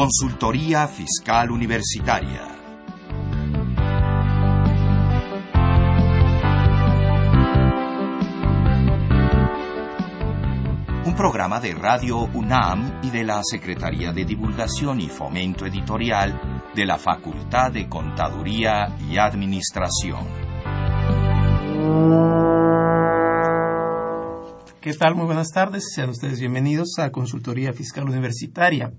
Consultoría Fiscal Universitaria. Un programa de Radio UNAM y de la Secretaría de Divulgación y Fomento Editorial de la Facultad de Contaduría y Administración. ¿Qué tal? Muy buenas tardes. Sean ustedes bienvenidos a Consultoría Fiscal Universitaria.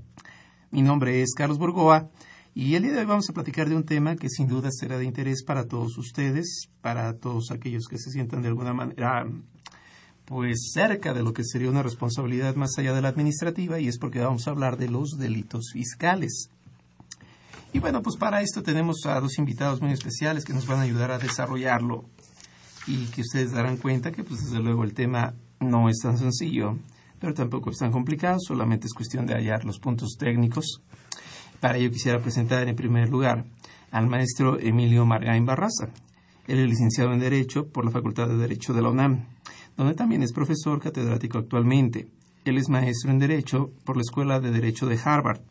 Mi nombre es Carlos Burgoa y el día de hoy vamos a platicar de un tema que sin duda será de interés para todos ustedes, para todos aquellos que se sientan de alguna manera pues cerca de lo que sería una responsabilidad más allá de la administrativa y es porque vamos a hablar de los delitos fiscales. Y bueno, pues para esto tenemos a dos invitados muy especiales que nos van a ayudar a desarrollarlo y que ustedes darán cuenta que pues desde luego el tema no es tan sencillo pero tampoco es tan complicado, solamente es cuestión de hallar los puntos técnicos. Para ello quisiera presentar en primer lugar al maestro Emilio Margain Barraza. Él es licenciado en Derecho por la Facultad de Derecho de la UNAM, donde también es profesor catedrático actualmente. Él es maestro en Derecho por la Escuela de Derecho de Harvard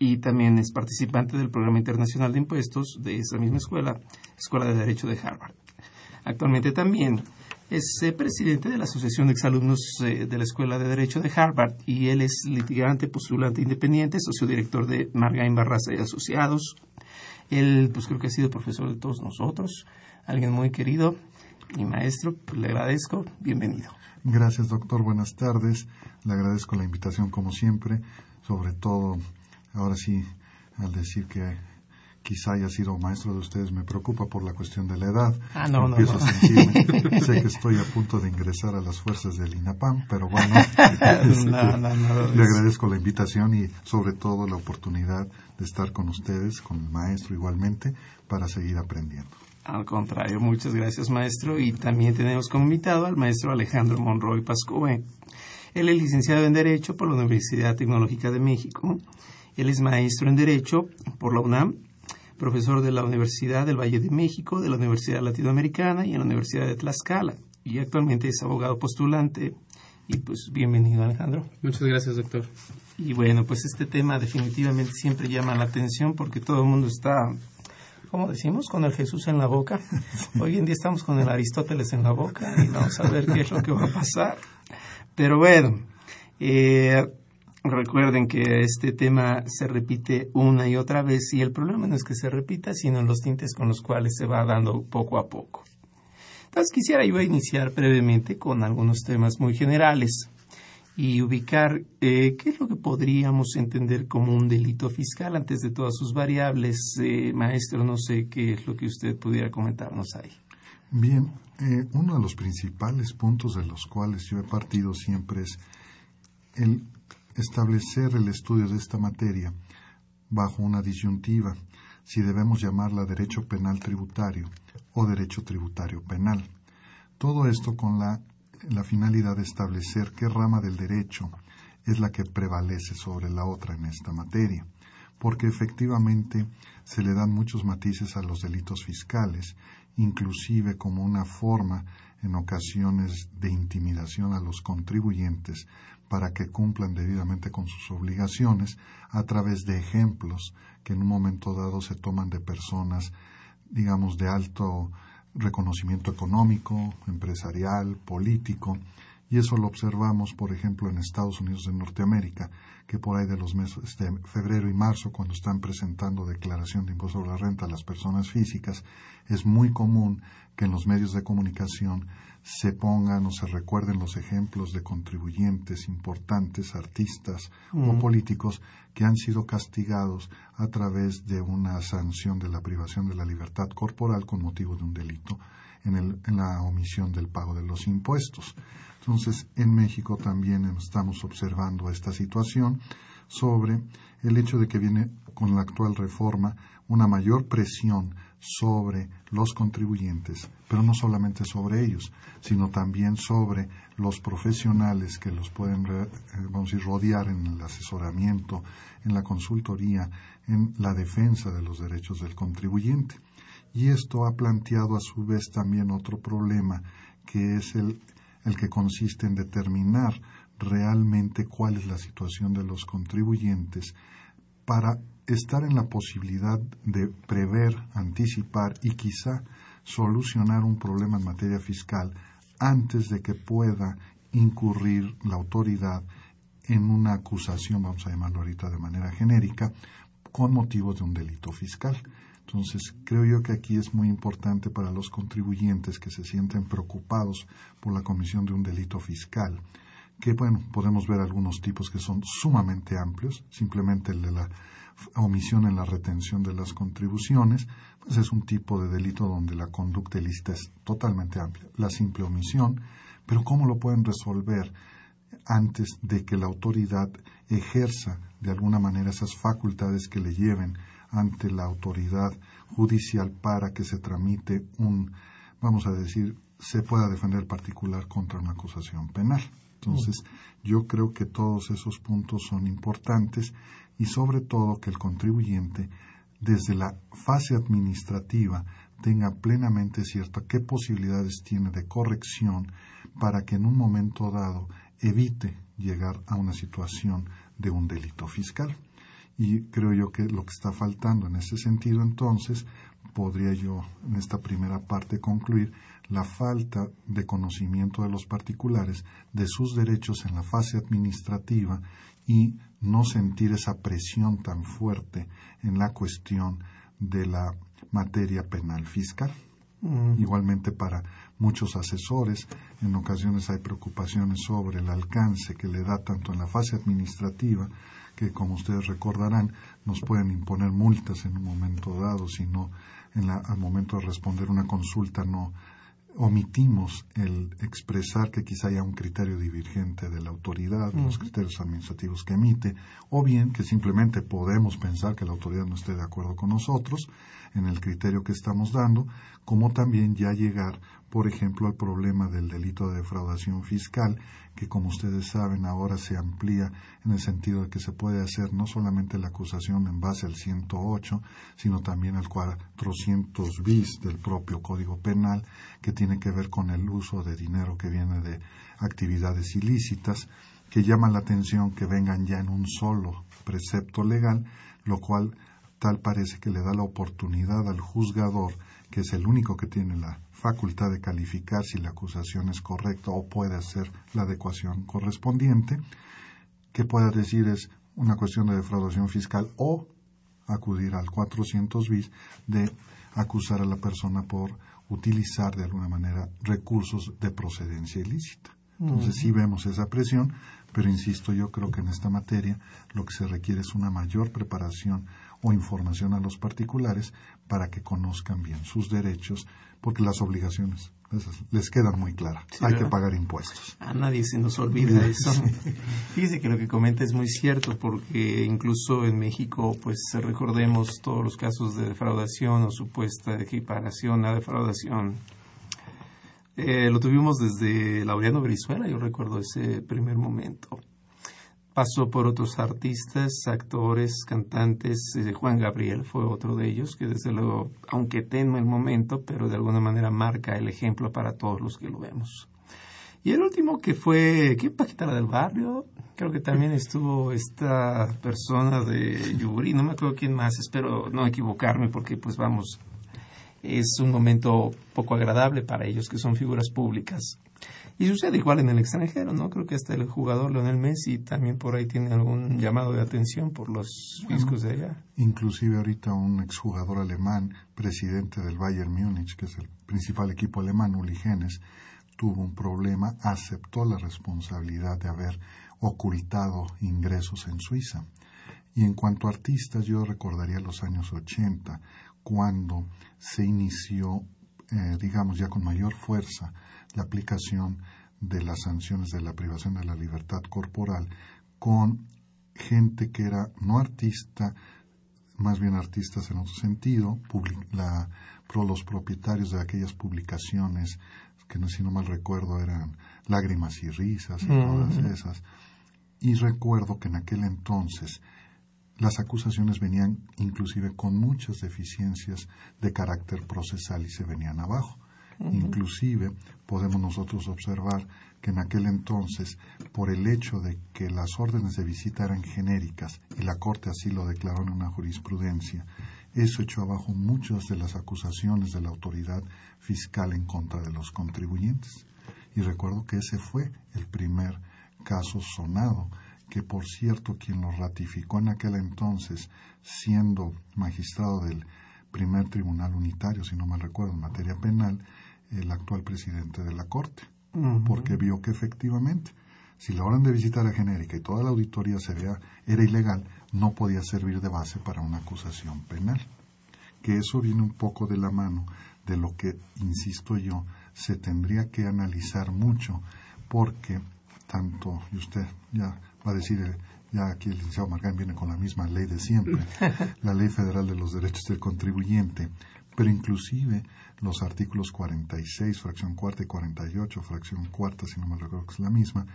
y también es participante del Programa Internacional de Impuestos de esa misma escuela, Escuela de Derecho de Harvard. Actualmente también es eh, presidente de la Asociación de Exalumnos eh, de la Escuela de Derecho de Harvard y él es litigante, postulante independiente, socio director de Margain Barraza y Asociados. Él, pues creo que ha sido profesor de todos nosotros, alguien muy querido y maestro, pues, le agradezco, bienvenido. Gracias, doctor, buenas tardes. Le agradezco la invitación como siempre, sobre todo, ahora sí, al decir que quizá haya sido maestro de ustedes, me preocupa por la cuestión de la edad. Ah, no, no, Empiezo a sentirme, sé que estoy a punto de ingresar a las fuerzas del INAPAM, pero bueno, este, le agradezco la invitación y sobre todo la oportunidad de estar con ustedes, con el maestro igualmente, para seguir aprendiendo. Al contrario, muchas gracias maestro y también tenemos como invitado al maestro Alejandro Monroy Pascoe. Él es licenciado en Derecho por la Universidad Tecnológica de México. Él es maestro en Derecho por la UNAM profesor de la Universidad del Valle de México, de la Universidad Latinoamericana y en la Universidad de Tlaxcala. Y actualmente es abogado postulante. Y pues bienvenido Alejandro. Muchas gracias, doctor. Y bueno, pues este tema definitivamente siempre llama la atención porque todo el mundo está, como decimos, con el Jesús en la boca. Hoy en día estamos con el Aristóteles en la boca y vamos a ver qué es lo que va a pasar. Pero bueno, eh, Recuerden que este tema se repite una y otra vez y el problema no es que se repita, sino los tintes con los cuales se va dando poco a poco. Entonces quisiera yo iniciar brevemente con algunos temas muy generales y ubicar eh, qué es lo que podríamos entender como un delito fiscal antes de todas sus variables. Eh, maestro, no sé qué es lo que usted pudiera comentarnos ahí. Bien, eh, uno de los principales puntos de los cuales yo he partido siempre es el establecer el estudio de esta materia bajo una disyuntiva, si debemos llamarla derecho penal tributario o derecho tributario penal. Todo esto con la, finalidad de establecer qué rama del derecho es la que prevalece sobre la otra en esta materia, porque efectivamente se le dan muchos matices a los delitos fiscales, inclusive como una forma en ocasiones de intimidación a los contribuyentes para que cumplan debidamente con sus obligaciones a través de ejemplos que en un momento dado se toman de personas, digamos, de alto reconocimiento económico, empresarial, político, y eso lo observamos, por ejemplo, en Estados Unidos de Norteamérica, que por ahí de los meses de febrero y marzo, cuando están presentando declaración de impuesto sobre la renta a las personas físicas, es muy común que en los medios de comunicación se pongan o se recuerden los ejemplos de contribuyentes importantes, artistas o políticos que han sido castigados a través de una sanción de la privación de la libertad corporal con motivo de un delito en, el, en la omisión del pago de los impuestos. Entonces, en México también estamos observando esta situación sobre el hecho de que viene con la actual reforma una mayor presión sobre los contribuyentes, pero no solamente sobre ellos, sino también sobre los profesionales que los pueden eh, vamos a rodear en el asesoramiento, en la consultoría, en la defensa de los derechos del contribuyente. Y esto ha planteado a su vez también otro problema, que es el, el que consiste en determinar realmente cuál es la situación de los contribuyentes para estar en la posibilidad de prever, anticipar y quizá solucionar un problema en materia fiscal antes de que pueda incurrir la autoridad en una acusación, vamos a llamarlo ahorita de manera genérica, con motivo de un delito fiscal. Entonces, creo yo que aquí es muy importante para los contribuyentes que se sienten preocupados por la comisión de un delito fiscal, que, bueno, podemos ver algunos tipos que son sumamente amplios, simplemente el de la omisión en la retención de las contribuciones, pues es un tipo de delito donde la conducta ilícita es totalmente amplia. La simple omisión, pero ¿cómo lo pueden resolver antes de que la autoridad ejerza de alguna manera esas facultades que le lleven ante la autoridad judicial para que se tramite un, vamos a decir, se pueda defender el particular contra una acusación penal. Entonces, yo creo que todos esos puntos son importantes y sobre todo que el contribuyente, desde la fase administrativa, tenga plenamente cierto qué posibilidades tiene de corrección para que en un momento dado evite llegar a una situación de un delito fiscal. Y creo yo que lo que está faltando en ese sentido, entonces, podría yo en esta primera parte concluir la falta de conocimiento de los particulares de sus derechos en la fase administrativa y no sentir esa presión tan fuerte en la cuestión de la materia penal fiscal. Mm. Igualmente para muchos asesores, en ocasiones hay preocupaciones sobre el alcance que le da tanto en la fase administrativa, que como ustedes recordarán, nos pueden imponer multas en un momento dado, si no en al momento de responder una consulta no omitimos el expresar que quizá haya un criterio divergente de la autoridad, los criterios administrativos que emite, o bien que simplemente podemos pensar que la autoridad no esté de acuerdo con nosotros en el criterio que estamos dando, como también ya llegar, por ejemplo, al problema del delito de defraudación fiscal, que como ustedes saben ahora se amplía en el sentido de que se puede hacer no solamente la acusación en base al 108, sino también al 400 bis del propio Código Penal, que tiene que ver con el uso de dinero que viene de actividades ilícitas, que llama la atención que vengan ya en un solo precepto legal, lo cual tal parece que le da la oportunidad al juzgador, que es el único que tiene la facultad de calificar si la acusación es correcta o puede hacer la adecuación correspondiente, que pueda decir es una cuestión de defraudación fiscal o acudir al 400 bis de acusar a la persona por utilizar de alguna manera recursos de procedencia ilícita. Entonces sí vemos esa presión, pero insisto, yo creo que en esta materia lo que se requiere es una mayor preparación o información a los particulares para que conozcan bien sus derechos, porque las obligaciones les quedan muy claras. Hay que pagar impuestos. A nadie se nos olvida eso. Fíjese que lo que comenta es muy cierto, porque incluso en México, pues recordemos todos los casos de defraudación o supuesta equiparación a defraudación. Eh, lo tuvimos desde Laureano Brizuela, yo recuerdo ese primer momento pasó por otros artistas, actores, cantantes. Eh, Juan Gabriel fue otro de ellos, que desde luego, aunque tenme el momento, pero de alguna manera marca el ejemplo para todos los que lo vemos. Y el último que fue, ¿qué Paquita del Barrio? Creo que también estuvo esta persona de Yuri, no me acuerdo quién más, espero no equivocarme porque pues vamos, es un momento poco agradable para ellos que son figuras públicas. Y sucede igual en el extranjero, ¿no? Creo que hasta el jugador Leonel Messi también por ahí tiene algún llamado de atención por los fiscos de allá. Inclusive ahorita un exjugador alemán, presidente del Bayern Múnich, que es el principal equipo alemán, Uli Genes, tuvo un problema, aceptó la responsabilidad de haber ocultado ingresos en Suiza. Y en cuanto a artistas, yo recordaría los años 80, cuando se inició, eh, digamos, ya con mayor fuerza, la aplicación de las sanciones de la privación de la libertad corporal con gente que era no artista, más bien artistas en otro sentido, la, los propietarios de aquellas publicaciones que si no mal recuerdo eran Lágrimas y Risas y todas esas. Y recuerdo que en aquel entonces las acusaciones venían inclusive con muchas deficiencias de carácter procesal y se venían abajo Inclusive podemos nosotros observar que en aquel entonces, por el hecho de que las órdenes de visita eran genéricas y la Corte así lo declaró en una jurisprudencia, eso echó abajo muchas de las acusaciones de la autoridad fiscal en contra de los contribuyentes. Y recuerdo que ese fue el primer caso sonado, que por cierto quien lo ratificó en aquel entonces, siendo magistrado del primer tribunal unitario, si no me recuerdo, en materia penal, el actual presidente de la Corte porque vio que efectivamente, si la orden de visita era genérica y toda la auditoría se era ilegal, no podía servir de base para una acusación penal. Que eso viene un poco de la mano de lo que, insisto yo, se tendría que analizar mucho, porque tanto, y usted ya va a decir, eh, ya aquí el licenciado Margán viene con la misma ley de siempre, la Ley Federal de los Derechos del Contribuyente, pero inclusive los artículos 46, fracción cuarta y 48, fracción cuarta, si no me recuerdo que es la misma,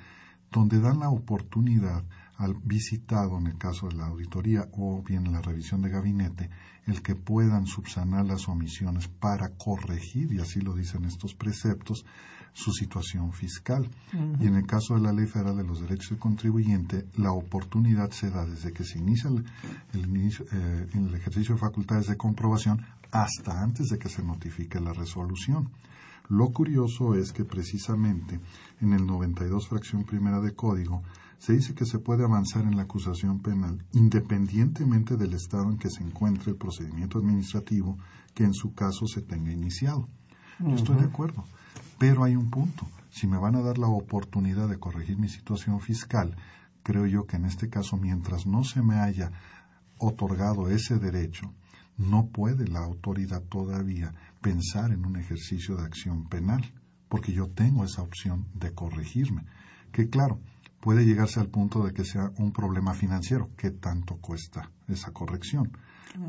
donde dan la oportunidad al visitado, en el caso de la auditoría o bien en la revisión de gabinete, el que puedan subsanar las omisiones para corregir, y así lo dicen estos preceptos, su situación fiscal. Y en el caso de la Ley Federal de los Derechos del Contribuyente, la oportunidad se da desde que se inicia el, eh, el ejercicio de facultades de comprobación hasta antes de que se notifique la resolución. Lo curioso es que precisamente en el 92 fracción primera de código se dice que se puede avanzar en la acusación penal independientemente del estado en que se encuentre el procedimiento administrativo que en su caso se tenga iniciado. Yo estoy de acuerdo, pero hay un punto. Si me van a dar la oportunidad de corregir mi situación fiscal, creo yo que en este caso, mientras no se me haya otorgado ese derecho, no puede la autoridad todavía pensar en un ejercicio de acción penal, porque yo tengo esa opción de corregirme, que claro, puede llegarse al punto de que sea un problema financiero, que tanto cuesta esa corrección.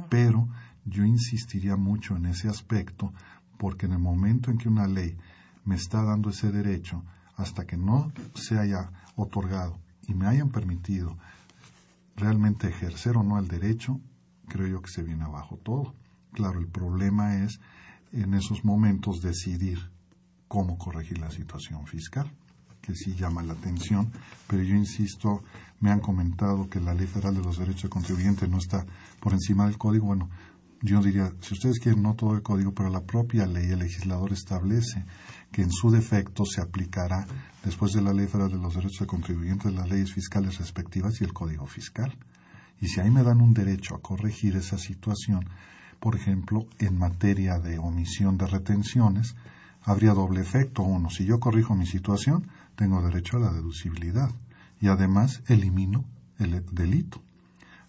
Pero yo insistiría mucho en ese aspecto, porque en el momento en que una ley me está dando ese derecho, hasta que no se haya otorgado y me hayan permitido realmente ejercer o no el derecho, creo yo que se viene abajo todo. Claro, el problema es en esos momentos decidir cómo corregir la situación fiscal, que sí llama la atención, pero yo insisto, me han comentado que la Ley Federal de los Derechos de Contribuyente no está por encima del código. Bueno, yo diría, si ustedes quieren, no todo el código, pero la propia ley, el legislador establece que en su defecto se aplicará, después de la Ley Federal de los Derechos de Contribuyentes, las leyes fiscales respectivas y el Código Fiscal. Y si ahí me dan un derecho a corregir esa situación, por ejemplo, en materia de omisión de retenciones, habría doble efecto. Uno, si yo corrijo mi situación, tengo derecho a la deducibilidad y además elimino el delito.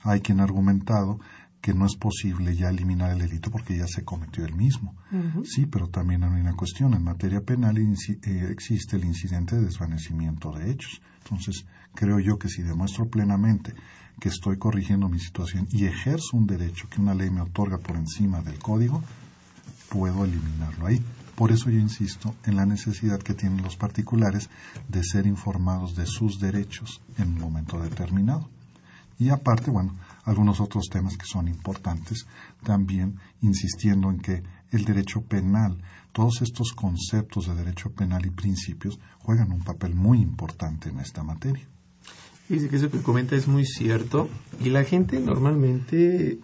Hay quien ha argumentado que no es posible ya eliminar el delito porque ya se cometió el mismo. Sí, pero también hay una cuestión. En materia penal eh, existe el incidente de desvanecimiento de hechos. Entonces, creo yo que si demuestro plenamente que estoy corrigiendo mi situación y ejerzo un derecho que una ley me otorga por encima del código, puedo eliminarlo ahí. Por eso yo insisto en la necesidad que tienen los particulares de ser informados de sus derechos en un momento determinado. Y aparte, bueno, algunos otros temas que son importantes, también insistiendo en que el derecho penal, todos estos conceptos de derecho penal y principios juegan un papel muy importante en esta materia. Dice que eso que comenta es muy cierto y la gente normalmente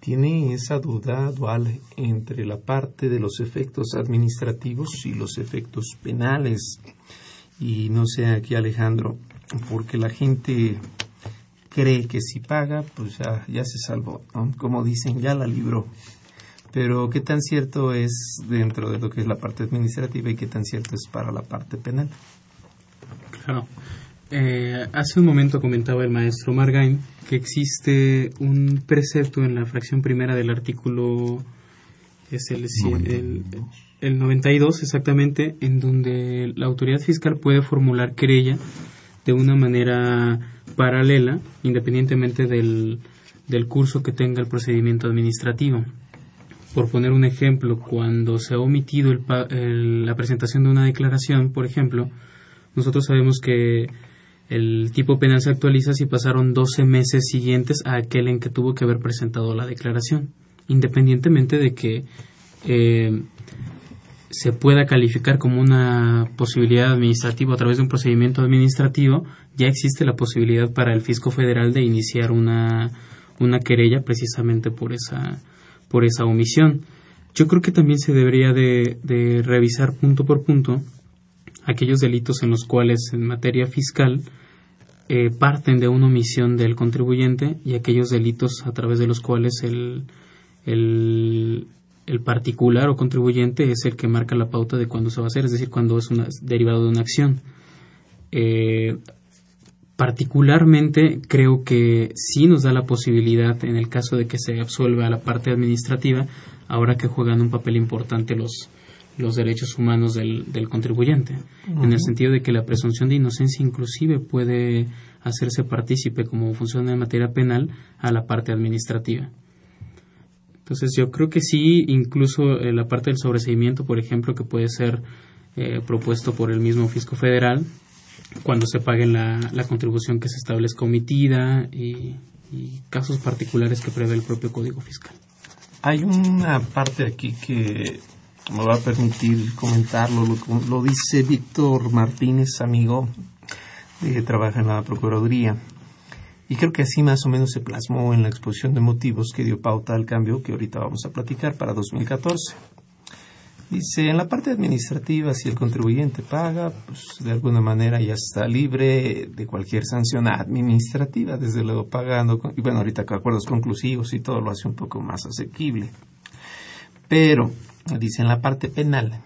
tiene esa duda dual entre la parte de los efectos administrativos y los efectos penales. Y no sé aquí Alejandro, porque la gente cree que si paga, pues ya, ya se salvó, como dicen, ya la libró. Pero qué tan cierto es dentro de lo que es la parte administrativa y qué tan cierto es para la parte penal. Claro. Eh, hace un momento comentaba el maestro Margain que existe un precepto en la fracción primera del artículo, es el, 92. El, 92 exactamente, en donde la autoridad fiscal puede formular querella de una manera paralela, independientemente del, del curso que tenga el procedimiento administrativo. Por poner un ejemplo, cuando se ha omitido la presentación de una declaración, por ejemplo, nosotros sabemos que el tipo penal se actualiza si pasaron 12 meses siguientes a aquel en que tuvo que haber presentado la declaración, independientemente de que eh, se pueda calificar como una posibilidad administrativa a través de un procedimiento administrativo, ya existe la posibilidad para el fisco federal de iniciar una, una querella precisamente por esa, por esa omisión. Yo creo que también se debería de, de revisar punto por punto aquellos delitos en los cuales en materia fiscal eh, parten de una omisión del contribuyente y aquellos delitos a través de los cuales el, el, el particular o contribuyente es el que marca la pauta de cuándo se va a hacer, es decir, cuando es una, derivado de una acción. Eh, particularmente creo que sí nos da la posibilidad, en el caso de que se absuelva la parte administrativa, ahora que juegan un papel importante los, los derechos humanos del, del contribuyente, en el sentido de que la presunción de inocencia inclusive puede hacerse partícipe, como funciona en materia penal, a la parte administrativa. Entonces yo creo que sí, incluso eh, la parte del sobreseimiento, por ejemplo, que puede ser eh, propuesto por el mismo fisco federal, cuando se pague la, la contribución que se establezca omitida y, casos particulares que prevé el propio Código Fiscal. Hay una parte aquí que me va a permitir comentarlo, lo, lo dice Víctor Martínez, amigo, que trabaja en la Procuraduría. Y creo que así más o menos se plasmó en la exposición de motivos que dio pauta al cambio que ahorita vamos a platicar para 2014. Dice, en la parte administrativa, si el contribuyente paga, pues de alguna manera ya está libre de cualquier sanción administrativa, desde luego pagando, y bueno, ahorita con acuerdos conclusivos y todo lo hace un poco más asequible. Pero, dice, en la parte penal,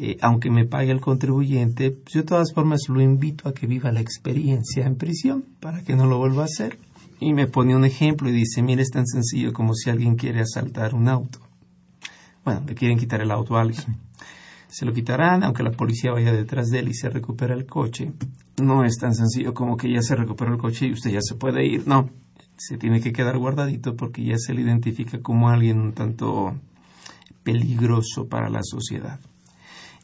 eh, aunque me pague el contribuyente, pues yo de todas formas lo invito a que viva la experiencia en prisión para que no lo vuelva a hacer. Y me pone un ejemplo y dice, mire, es tan sencillo como si alguien quiere asaltar un auto. Bueno, le quieren quitar el auto a alguien. Se lo quitarán, aunque la policía vaya detrás de él y se recupera el coche. No es tan sencillo como que ya se recuperó el coche y usted ya se puede ir. No, se tiene que quedar guardadito porque ya se le identifica como alguien un tanto peligroso para la sociedad.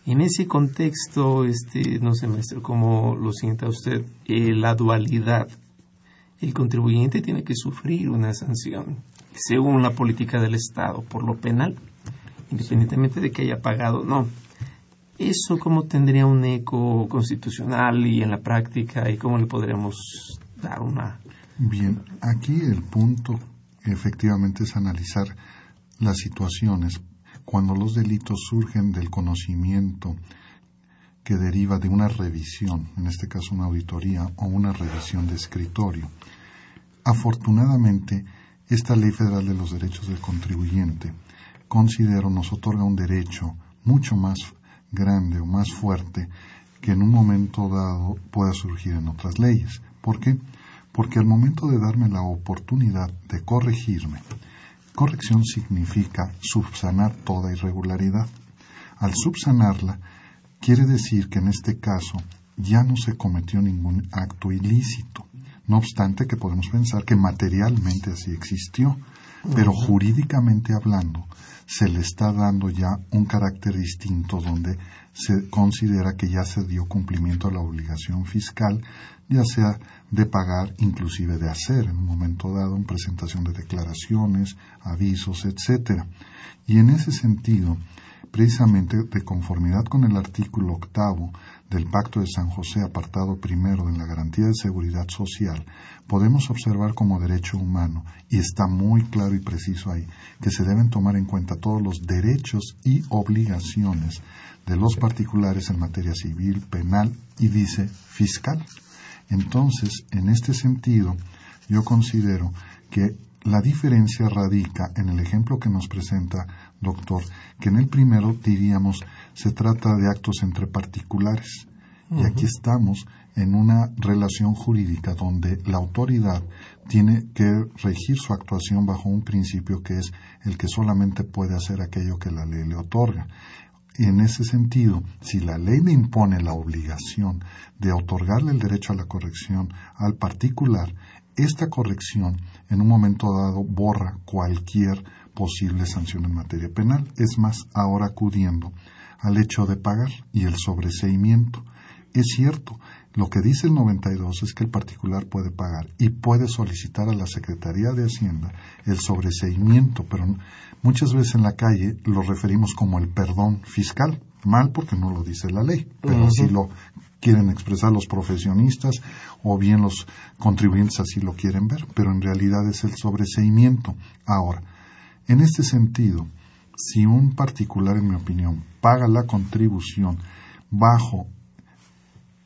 En ese contexto, este, no sé, maestro, cómo lo sienta usted, eh, la dualidad. El contribuyente tiene que sufrir una sanción según la política del Estado por lo penal, independientemente de que haya pagado. No. ¿Eso cómo tendría un eco constitucional y en la práctica y cómo le podríamos dar una... Bien, aquí el punto efectivamente es analizar las situaciones cuando los delitos surgen del conocimiento que deriva de una revisión, en este caso una auditoría o una revisión de escritorio. Afortunadamente, esta Ley Federal de los Derechos del Contribuyente, considero, nos otorga un derecho mucho más grande o más fuerte que en un momento dado pueda surgir en otras leyes. ¿Por qué? Porque al momento de darme la oportunidad de corregirme, Corrección significa subsanar toda irregularidad. Al subsanarla, quiere decir que en este caso ya no se cometió ningún acto ilícito. No obstante que podemos pensar que materialmente así existió, pero jurídicamente hablando se le está dando ya un carácter distinto donde se considera que ya se dio cumplimiento a la obligación fiscal, ya sea de pagar, inclusive de hacer en un momento dado en presentación de declaraciones, avisos, etcétera. Y en ese sentido, precisamente de conformidad con el artículo octavo del Pacto de San José, apartado primero de la garantía de seguridad social, podemos observar como derecho humano, y está muy claro y preciso ahí, que se deben tomar en cuenta todos los derechos y obligaciones de los particulares en materia civil, penal y dice fiscal. Entonces, en este sentido, yo considero que la diferencia radica en el ejemplo que nos presenta, doctor, que en el primero diríamos se trata de actos entre particulares. Y aquí estamos en una relación jurídica donde la autoridad tiene que regir su actuación bajo un principio que es el que solamente puede hacer aquello que la ley le otorga. En ese sentido, si la ley le impone la obligación de otorgarle el derecho a la corrección al particular, esta corrección en un momento dado borra cualquier posible sanción en materia penal. Es más, ahora acudiendo al hecho de pagar y el sobreseimiento. Es cierto, Lo que dice el 92 es que el particular puede pagar y puede solicitar a la Secretaría de Hacienda el sobreseimiento, pero muchas veces en la calle lo referimos como el perdón fiscal. Mal porque no lo dice la ley, pero así lo quieren expresar los profesionistas o bien los contribuyentes así lo quieren ver, pero en realidad es el sobreseimiento. Ahora, en este sentido, si un particular, en mi opinión, paga la contribución bajo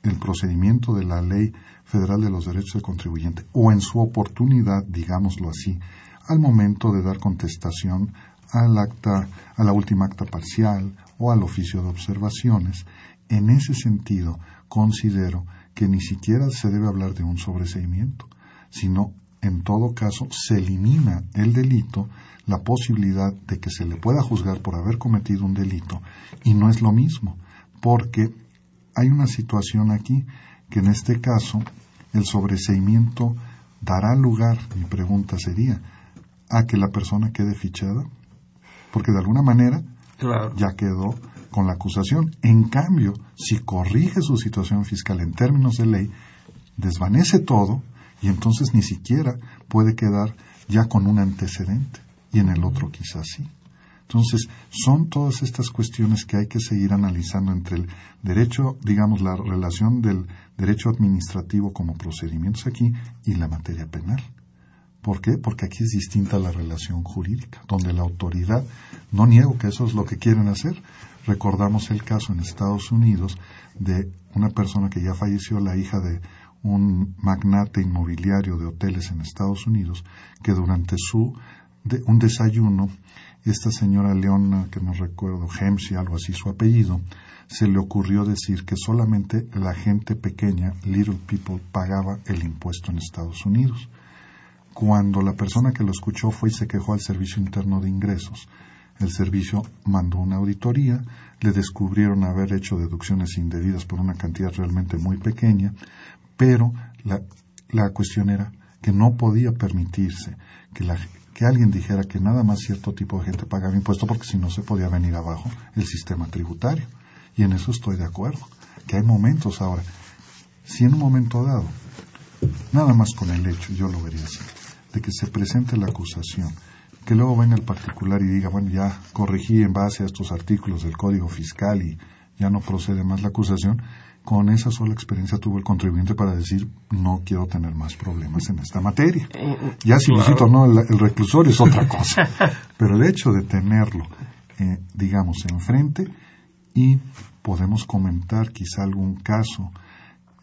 el procedimiento de la Ley Federal de los Derechos del Contribuyente o en su oportunidad, digámoslo así, al momento de dar contestación al acta, a la última acta parcial o al oficio de observaciones, en ese sentido considero que ni siquiera se debe hablar de un sobreseimiento, sino en todo caso se elimina el delito la posibilidad de que se le pueda juzgar por haber cometido un delito y no es lo mismo, porque hay una situación aquí que en este caso el sobreseimiento dará lugar, mi pregunta sería, a que la persona quede fichada, porque de alguna manera ya quedó con la acusación. En cambio, si corrige su situación fiscal en términos de ley, desvanece todo y entonces ni siquiera puede quedar ya con un antecedente y en el otro quizás sí. Entonces, son todas estas cuestiones que hay que seguir analizando entre el derecho, digamos, la relación del derecho administrativo como procedimientos aquí y la materia penal. ¿Por qué? Porque aquí es distinta la relación jurídica, donde la autoridad, no niego que eso es lo que quieren hacer. Recordamos el caso en Estados Unidos de una persona que ya falleció, la hija de un magnate inmobiliario de hoteles en Estados Unidos, que durante su un desayuno esta señora Leona, que no recuerdo, Hemsey, algo así su apellido, se le ocurrió decir que solamente la gente pequeña, little people, pagaba el impuesto en Estados Unidos. Cuando la persona que lo escuchó fue y se quejó al Servicio Interno de Ingresos, el servicio mandó una auditoría, le descubrieron haber hecho deducciones indebidas por una cantidad realmente muy pequeña, pero la, la cuestión era que no podía permitirse que la, que alguien dijera que nada más cierto tipo de gente pagaba impuesto porque si no se podía venir abajo el sistema tributario. Y en eso estoy de acuerdo, que hay momentos ahora, si en un momento dado, nada más con el hecho, yo lo vería así, de que se presente la acusación, que luego venga el particular y diga, bueno, ya corregí en base a estos artículos del Código Fiscal y ya no procede más la acusación, con esa sola experiencia tuvo el contribuyente para decir no quiero tener más problemas en esta materia. Ya si visito no el, reclusorio es otra cosa, pero el hecho de tenerlo, eh, digamos, enfrente y podemos comentar quizá algún caso,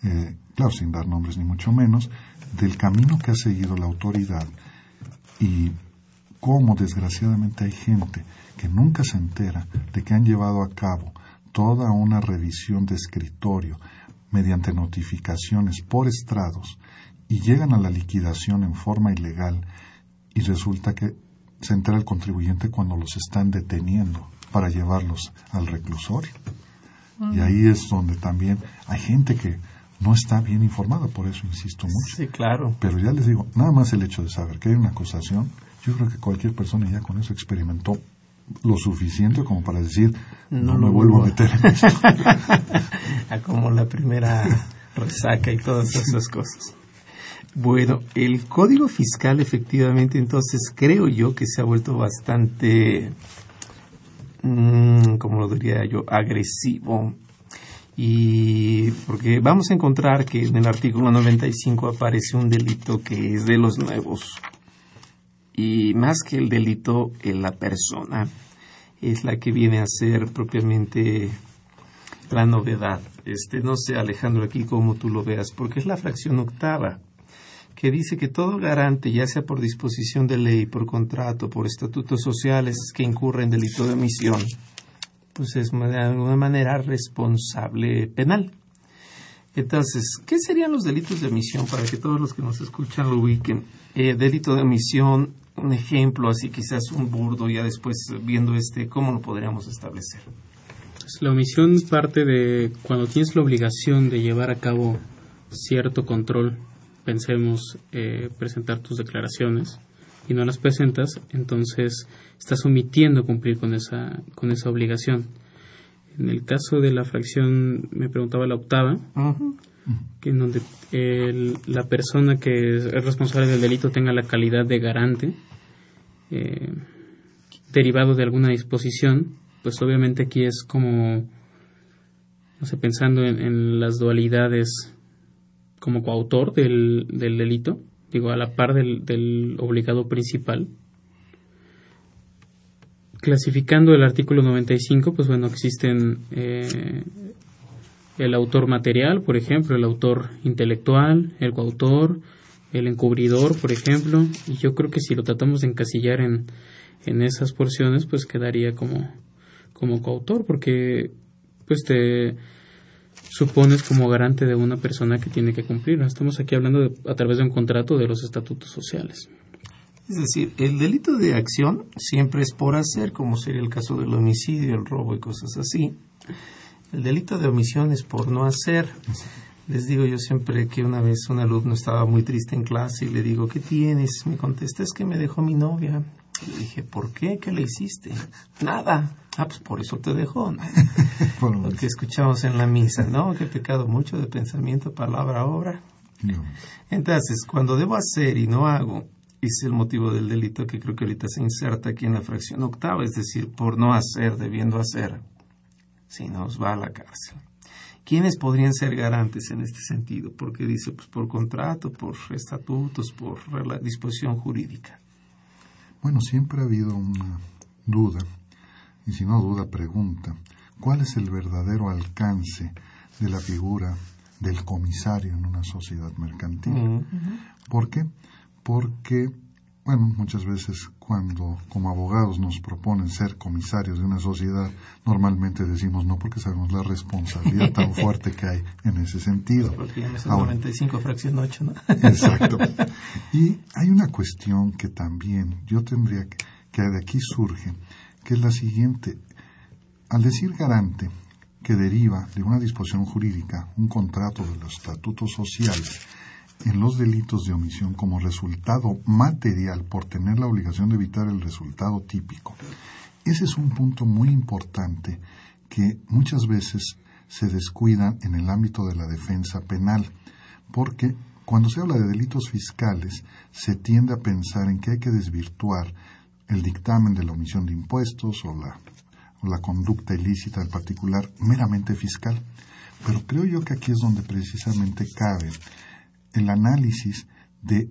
eh, claro, sin dar nombres ni mucho menos, del camino que ha seguido la autoridad y cómo desgraciadamente hay gente que nunca se entera de que han llevado a cabo toda una revisión de escritorio mediante notificaciones por estrados y llegan a la liquidación en forma ilegal y resulta que se entera el contribuyente cuando los están deteniendo para llevarlos al reclusorio. Y ahí es donde también hay gente que no está bien informada, por eso insisto mucho. Sí, claro. Pero ya les digo, nada más el hecho de saber que hay una acusación, yo creo que cualquier persona ya con eso experimentó lo suficiente como para decir no, me vuelvo a meter en esto. como la primera resaca y todas esas cosas. Bueno, el código fiscal efectivamente entonces creo yo que se ha vuelto bastante, mm, como lo diría yo, agresivo. Y porque vamos a encontrar que en el artículo 95 aparece un delito que es de los nuevos, y más que el delito, en la persona es la que viene a ser propiamente la novedad. Este, no sé, Alejandro, aquí como tú lo veas, porque es la fracción octava, que dice que todo garante, ya sea por disposición de ley, por contrato, por estatutos sociales que incurre en delito de omisión, pues es de alguna manera responsable penal. Entonces, ¿qué serían los delitos de omisión para que todos los que nos escuchan lo ubiquen? Eh, delito de omisión un ejemplo, así quizás un burdo, ya después viendo este, ¿cómo lo podríamos establecer? Pues la omisión parte de cuando tienes la obligación de llevar a cabo cierto control, pensemos eh, presentar tus declaraciones y no las presentas, entonces estás omitiendo cumplir con esa, con esa obligación. En el caso de la fracción, me preguntaba la octava, que en donde la persona que es responsable del delito tenga la calidad de garante eh, derivado de alguna disposición, pues obviamente aquí es como, no sé, pensando en, las dualidades como coautor del, del, delito, digo, a la par del, del obligado principal, clasificando el artículo 95, pues bueno, existen eh, el autor material, por ejemplo, el autor intelectual, el coautor, el encubridor, por ejemplo, y yo creo que si lo tratamos de encasillar en, en esas porciones, pues quedaría como, como coautor, porque pues te supones como garante de una persona que tiene que cumplir. Estamos aquí hablando a través de un contrato de los estatutos sociales. Es decir, el delito de acción siempre es por hacer, como sería el caso del homicidio, el robo y cosas así. El delito de omisión es por no hacer. Les digo yo siempre que una vez un alumno estaba muy triste en clase y le digo, ¿qué tienes? Me contesta, es que me dejó mi novia. Le dije, ¿por qué? ¿Qué le hiciste? Nada. Ah, pues por eso te dejó. Lo que escuchamos en la misa, ¿no? Que he pecado mucho de pensamiento, palabra, obra. Entonces, cuando debo hacer y no hago, es el motivo del delito que creo que ahorita se inserta aquí en la fracción octava, es decir, por no hacer, debiendo hacer, si nos va a la cárcel. ¿Quiénes podrían ser garantes en este sentido? Porque dice, pues por contrato, por estatutos, por disposición jurídica. Bueno, siempre ha habido una duda, y si no duda, pregunta, ¿cuál es el verdadero alcance de la figura del comisario en una sociedad mercantil? ¿Por qué? Porque bueno, muchas veces cuando como abogados nos proponen ser comisarios de una sociedad, normalmente decimos no porque sabemos la responsabilidad tan fuerte que hay en ese sentido. Porque ya 95 fracción 8, ¿no? Exacto. Y hay una cuestión que también yo tendría que, que de aquí surge, que es la siguiente. Al decir garante, que deriva de una disposición jurídica, un contrato de los estatutos sociales, en los delitos de omisión como resultado material por tener la obligación de evitar el resultado típico. Ese es un punto muy importante que muchas veces se descuida en el ámbito de la defensa penal, porque cuando se habla de delitos fiscales se tiende a pensar en que hay que desvirtuar el dictamen de la omisión de impuestos o la, o la conducta ilícita del particular meramente fiscal. Pero creo yo que aquí es donde precisamente cabe el análisis de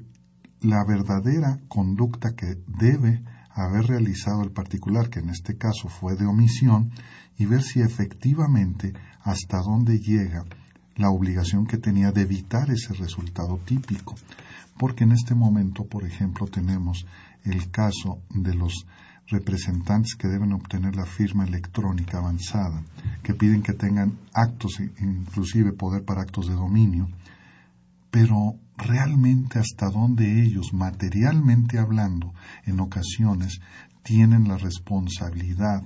la verdadera conducta que debe haber realizado el particular, que en este caso fue de omisión, y ver si efectivamente hasta dónde llega la obligación que tenía de evitar ese resultado típico. Porque en este momento, por ejemplo, tenemos el caso de los representantes que deben obtener la firma electrónica avanzada, que piden que tengan actos, inclusive poder para actos de dominio, pero realmente hasta dónde ellos, materialmente hablando, en ocasiones, tienen la responsabilidad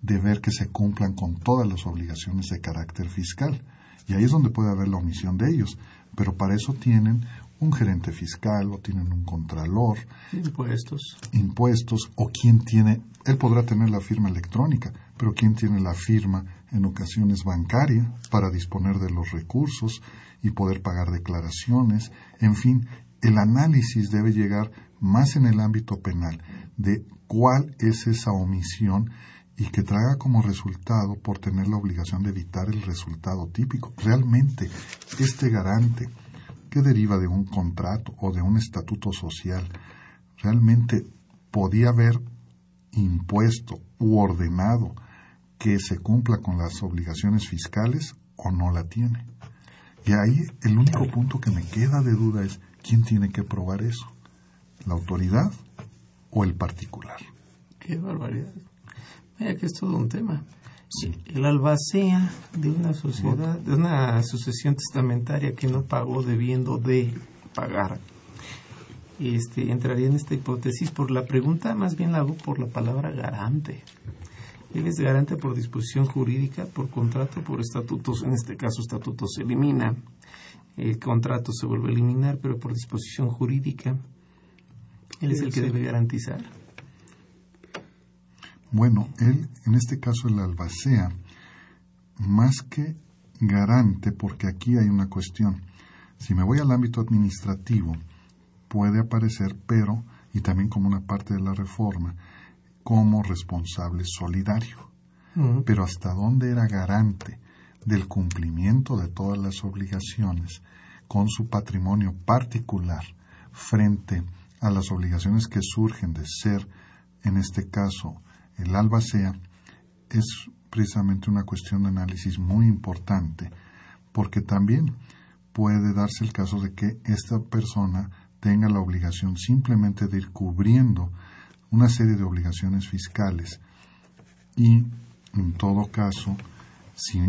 de ver que se cumplan con todas las obligaciones de carácter fiscal. Y ahí es donde puede haber la omisión de ellos. Pero para eso tienen un gerente fiscal o tienen un contralor. Impuestos. Impuestos. O quien tiene, él podrá tener la firma electrónica, pero quien tiene la firma en ocasiones bancaria para disponer de los recursos y poder pagar declaraciones. En fin, el análisis debe llegar más en el ámbito penal de cuál es esa omisión y que traiga como resultado por tener la obligación de evitar el resultado típico. Realmente, este garante que deriva de un contrato o de un estatuto social, realmente podía haber impuesto u ordenado que se cumpla con las obligaciones fiscales o no la tiene. Y ahí el único punto que me queda de duda es quién tiene que probar eso, la autoridad o el particular. Qué barbaridad. Vaya que es todo un tema. El albacea de una sociedad, de una sucesión testamentaria que no pagó debiendo de pagar, este, entraría en esta hipótesis por la pregunta, más bien la hago por la palabra garante. Él es garante por disposición jurídica, por contrato, por estatutos. En este caso, estatutos se elimina. El contrato se vuelve a eliminar, pero por disposición jurídica. Él es el que debe garantizar. Bueno, él, en este caso, el albacea, más que garante, porque aquí hay una cuestión. Si me voy al ámbito administrativo, puede aparecer, pero, y también como una parte de la reforma, como responsable solidario. Pero hasta dónde era garante del cumplimiento de todas las obligaciones con su patrimonio particular frente a las obligaciones que surgen de ser, en este caso, el albacea, es precisamente una cuestión de análisis muy importante, porque también puede darse el caso de que esta persona tenga la obligación simplemente de ir cubriendo una serie de obligaciones fiscales y, en todo caso, si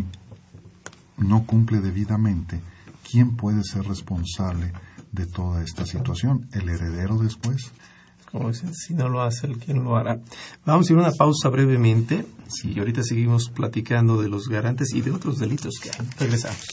no cumple debidamente, ¿quién puede ser responsable de toda esta situación? ¿El heredero después? Como dicen, si no lo hace, ¿quién lo hará? Vamos a ir a una pausa brevemente. Si ahorita seguimos platicando de los garantes y de otros delitos que hay. Regresamos.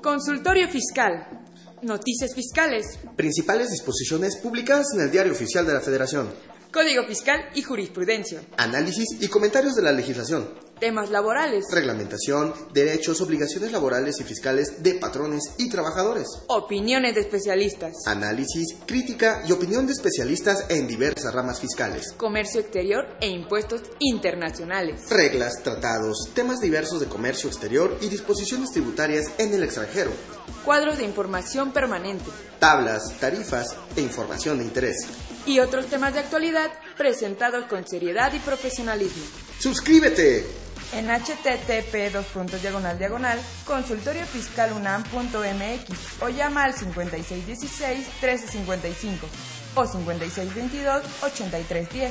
Consultorio Fiscal. Noticias fiscales. Principales disposiciones publicadas en el Diario Oficial de la Federación. Código Fiscal y Jurisprudencia. Análisis y comentarios de la legislación. Temas laborales. Reglamentación, derechos, obligaciones laborales y fiscales de patrones y trabajadores. Opiniones de especialistas. Análisis, crítica y opinión de especialistas en diversas ramas fiscales. Comercio exterior e impuestos internacionales. Reglas, tratados, temas diversos de comercio exterior y disposiciones tributarias en el extranjero. Cuadros de información permanente. Tablas, tarifas e información de interés. Y otros temas de actualidad presentados con seriedad y profesionalismo. ¡Suscríbete! En http diagonal diagonal consultoriofiscalunam.mx o llama al 5616-1355 o 5622-8310.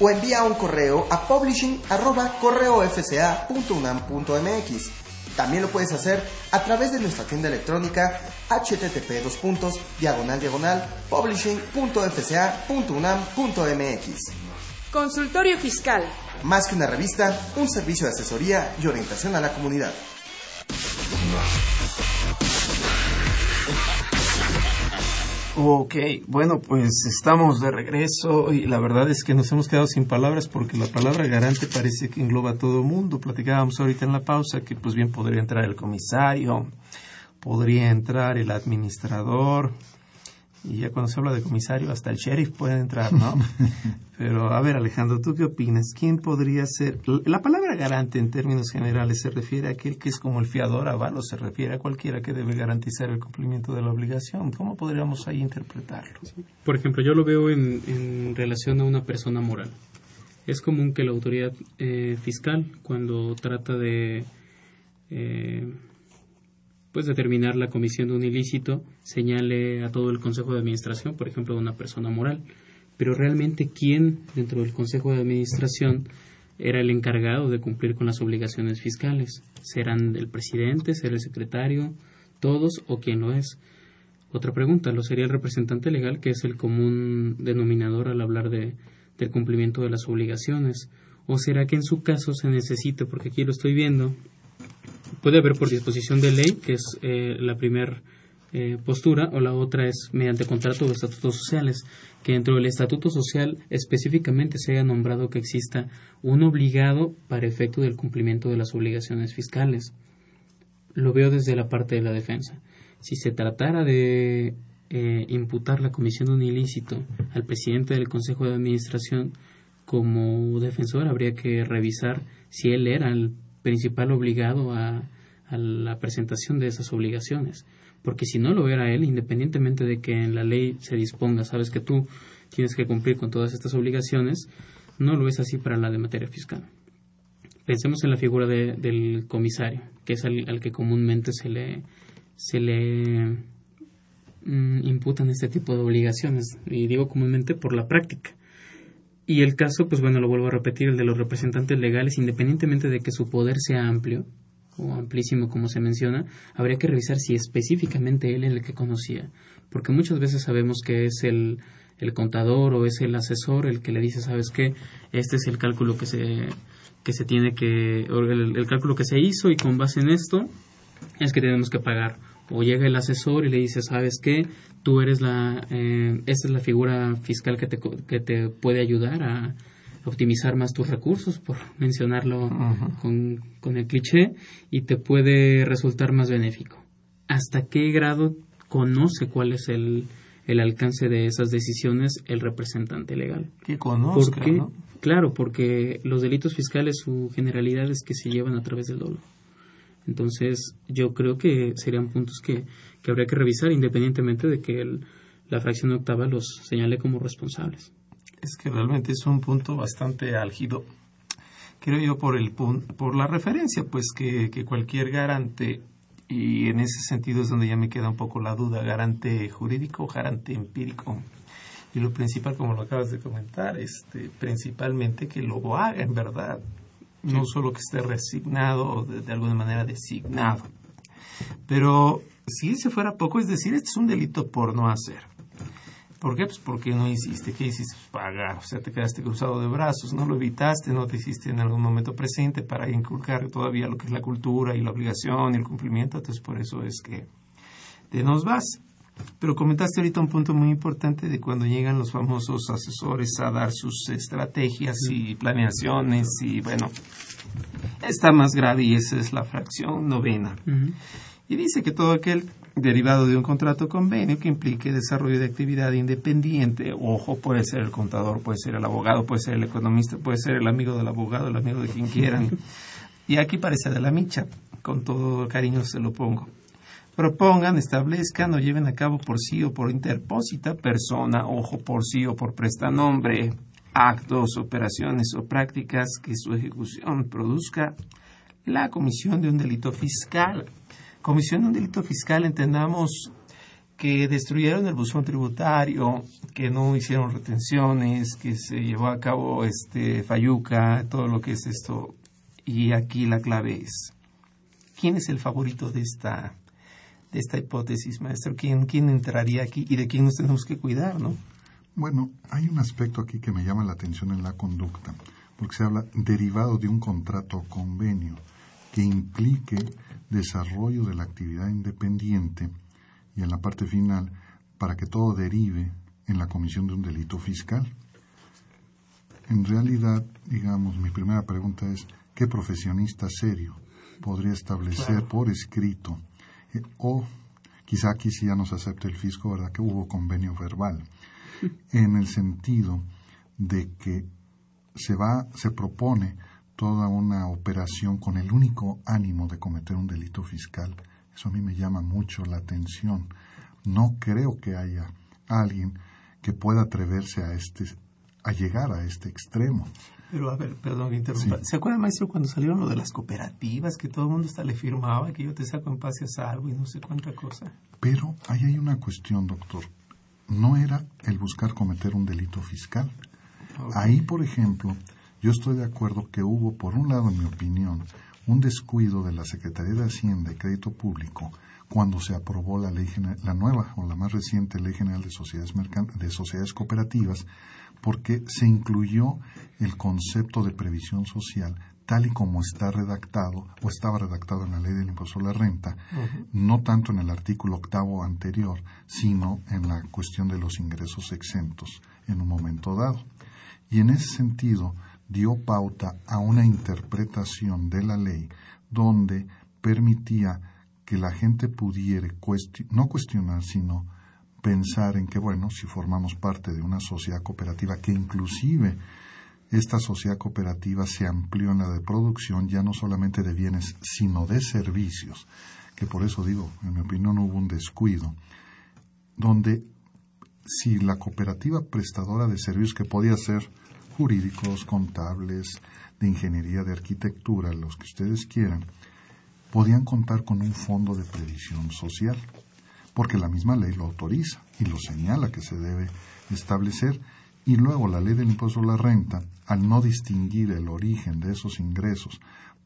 O envía un correo a publishing arroba correofca.unam.mx. También lo puedes hacer a través de nuestra tienda electrónica http diagonal diagonal publishing.fca.unam.mx. Consultorio Fiscal. Más que una revista, un servicio de asesoría y orientación a la comunidad. Ok, bueno, pues estamos de regreso y la verdad es que nos hemos quedado sin palabras porque la palabra garante parece que engloba a todo mundo. Platicábamos ahorita en la pausa que pues bien podría entrar el comisario, podría entrar el administrador, y ya cuando se habla de comisario, hasta el sheriff puede entrar, ¿no? Pero, a ver, Alejandro, ¿tú qué opinas? ¿Quién podría ser? La palabra garante en términos generales se refiere a aquel que es como el fiador avalo, se refiere a cualquiera que debe garantizar el cumplimiento de la obligación. ¿Cómo podríamos ahí interpretarlo? Por ejemplo, yo lo veo en, relación a una persona moral. Es común que la autoridad eh, fiscal, cuando trata de eh, pues determinar la comisión de un ilícito señale a todo el Consejo de Administración, por ejemplo, de una persona moral. Pero realmente, ¿quién dentro del Consejo de Administración era el encargado de cumplir con las obligaciones fiscales? ¿Serán el presidente, será el secretario, todos o quién lo es? Otra pregunta, ¿lo sería el representante legal, que es el común denominador al hablar de, del cumplimiento de las obligaciones? ¿O será que en su caso se necesita, porque aquí lo estoy viendo, puede haber por disposición de ley, que es eh, la primera eh, postura, o la otra es mediante contrato o estatutos sociales, que dentro del estatuto social específicamente se haya nombrado que exista un obligado para efecto del cumplimiento de las obligaciones fiscales. Lo veo desde la parte de la defensa. Si se tratara de eh, imputar la comisión de un ilícito al presidente del Consejo de Administración como defensor, habría que revisar si él era el principal obligado a, la presentación de esas obligaciones. Porque si no lo era él, independientemente de que en la ley se disponga, sabes que tú tienes que cumplir con todas estas obligaciones, no lo es así para la de materia fiscal. Pensemos en la figura del comisario, que es al, que comúnmente se le, se le mm, imputan este tipo de obligaciones. Y digo comúnmente por la práctica. Y el caso, pues bueno, lo vuelvo a repetir, el de los representantes legales, independientemente de que su poder sea amplio o amplísimo como se menciona, habría que revisar si específicamente él es el que conocía. Porque muchas veces sabemos que es el, el contador o es el asesor el que le dice, ¿sabes qué? Este es el cálculo que se, que se tiene que, el, el cálculo que se hizo y con base en esto es que tenemos que pagar o llega el asesor y le dice, ¿sabes qué? Tú eres la, eh, esta es la figura fiscal que te, que te puede ayudar a, optimizar más tus recursos, por mencionarlo con, con el cliché, y te puede resultar más benéfico. ¿Hasta qué grado conoce cuál es el, el alcance de esas decisiones el representante legal? Que conozca, ¿no? Claro, porque los delitos fiscales, su generalidad es que se llevan a través del dolo. Entonces, yo creo que serían puntos que, que habría que revisar independientemente de que la fracción octava los señale como responsables. Es que realmente es un punto bastante álgido. Creo yo por, el, por la referencia, pues que, cualquier garante, y en ese sentido es donde ya me queda un poco la duda, garante jurídico o garante empírico. Y lo principal, como lo acabas de comentar, este, principalmente que lo haga en verdad, no solo que esté resignado o de, alguna manera designado. Pero si ese fuera poco, es decir, este es un delito por no hacer. ¿Por qué? Pues porque no hiciste. ¿Qué hiciste? Pues pagar. O sea, te quedaste cruzado de brazos, no lo evitaste, no te hiciste en algún momento presente para inculcar todavía lo que es la cultura y la obligación y el cumplimiento. Entonces, por eso es que te nos vas. Pero comentaste ahorita un punto muy importante de cuando llegan los famosos asesores a dar sus estrategias y planeaciones y bueno, está más grave y esa es la fracción novena. Y dice que todo aquel derivado de un contrato convenio que implique desarrollo de actividad independiente, ojo, puede ser el contador, puede ser el abogado, puede ser el economista, puede ser el amigo del abogado, el amigo de quien quieran. Y aquí parece de la micha, con todo cariño se lo pongo propongan, establezcan o lleven a cabo por sí o por interpósita persona, ojo por sí o por prestanombre, actos, operaciones o prácticas que su ejecución produzca la comisión de un delito fiscal. Comisión de un delito fiscal, entendamos que destruyeron el buzón tributario, que no hicieron retenciones, que se llevó a cabo este Fayuca, todo lo que es esto. Y aquí la clave es, ¿quién es el favorito de esta de esta hipótesis, maestro? ¿Quién, ¿Quién entraría aquí y de quién nos tenemos que cuidar, no? Bueno, hay un aspecto aquí que me llama la atención en la conducta, porque se habla derivado de un contrato o convenio que implique desarrollo de la actividad independiente y en la parte final para que todo derive en la comisión de un delito fiscal. En realidad, digamos, mi primera pregunta es, ¿qué profesionista serio podría establecer por escrito o quizá aquí sí ya nos acepte el fisco, ¿verdad? Que hubo convenio verbal, en el sentido de que se va, se propone toda una operación con el único ánimo de cometer un delito fiscal. Eso a mí me llama mucho la atención. No creo que haya alguien que pueda atreverse a este a llegar a este extremo. Pero a ver, perdón que interrumpa. ¿Se acuerda, maestro, cuando salieron lo de las cooperativas, que todo el mundo hasta le firmaba que yo te saco en paz y a salvo y no sé cuánta cosa? Pero ahí hay una cuestión, doctor. No era el buscar cometer un delito fiscal. Ahí, por ejemplo, yo estoy de acuerdo que hubo, por un lado, en mi opinión, un descuido de la Secretaría de Hacienda y Crédito Público cuando se aprobó la ley la nueva o la más reciente ley general de sociedades de sociedades cooperativas porque se incluyó el concepto de previsión social tal y como está redactado o estaba redactado en la ley del impuesto a la renta, no tanto en el artículo octavo anterior, sino en la cuestión de los ingresos exentos en un momento dado. Y en ese sentido dio pauta a una interpretación de la ley donde permitía que la gente pudiera no cuestionar, sino pensar en que, bueno, si formamos parte de una sociedad cooperativa, que inclusive esta sociedad cooperativa se amplió en la de producción ya no solamente de bienes, sino de servicios, que por eso digo, en mi opinión hubo un descuido, donde si la cooperativa prestadora de servicios que podía ser jurídicos, contables, de ingeniería, de arquitectura, los que ustedes quieran, podían contar con un fondo de previsión social porque la misma ley lo autoriza y lo señala que se debe establecer. Y luego la ley del impuesto a la renta, al no distinguir el origen de esos ingresos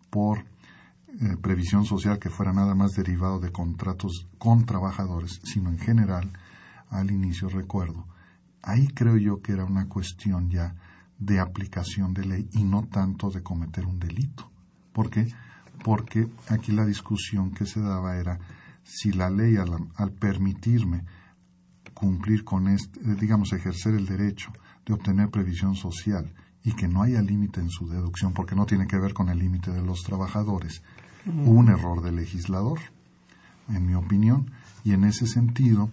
por eh, previsión social que fuera nada más derivado de contratos con trabajadores, sino en general, al inicio recuerdo, ahí creo yo que era una cuestión ya de aplicación de ley y no tanto de cometer un delito. ¿Por qué? Porque aquí la discusión que se daba era si la ley al, permitirme cumplir con este, digamos, ejercer el derecho de obtener previsión social y que no haya límite en su deducción, porque no tiene que ver con el límite de los trabajadores, un error del legislador, en mi opinión, y en ese sentido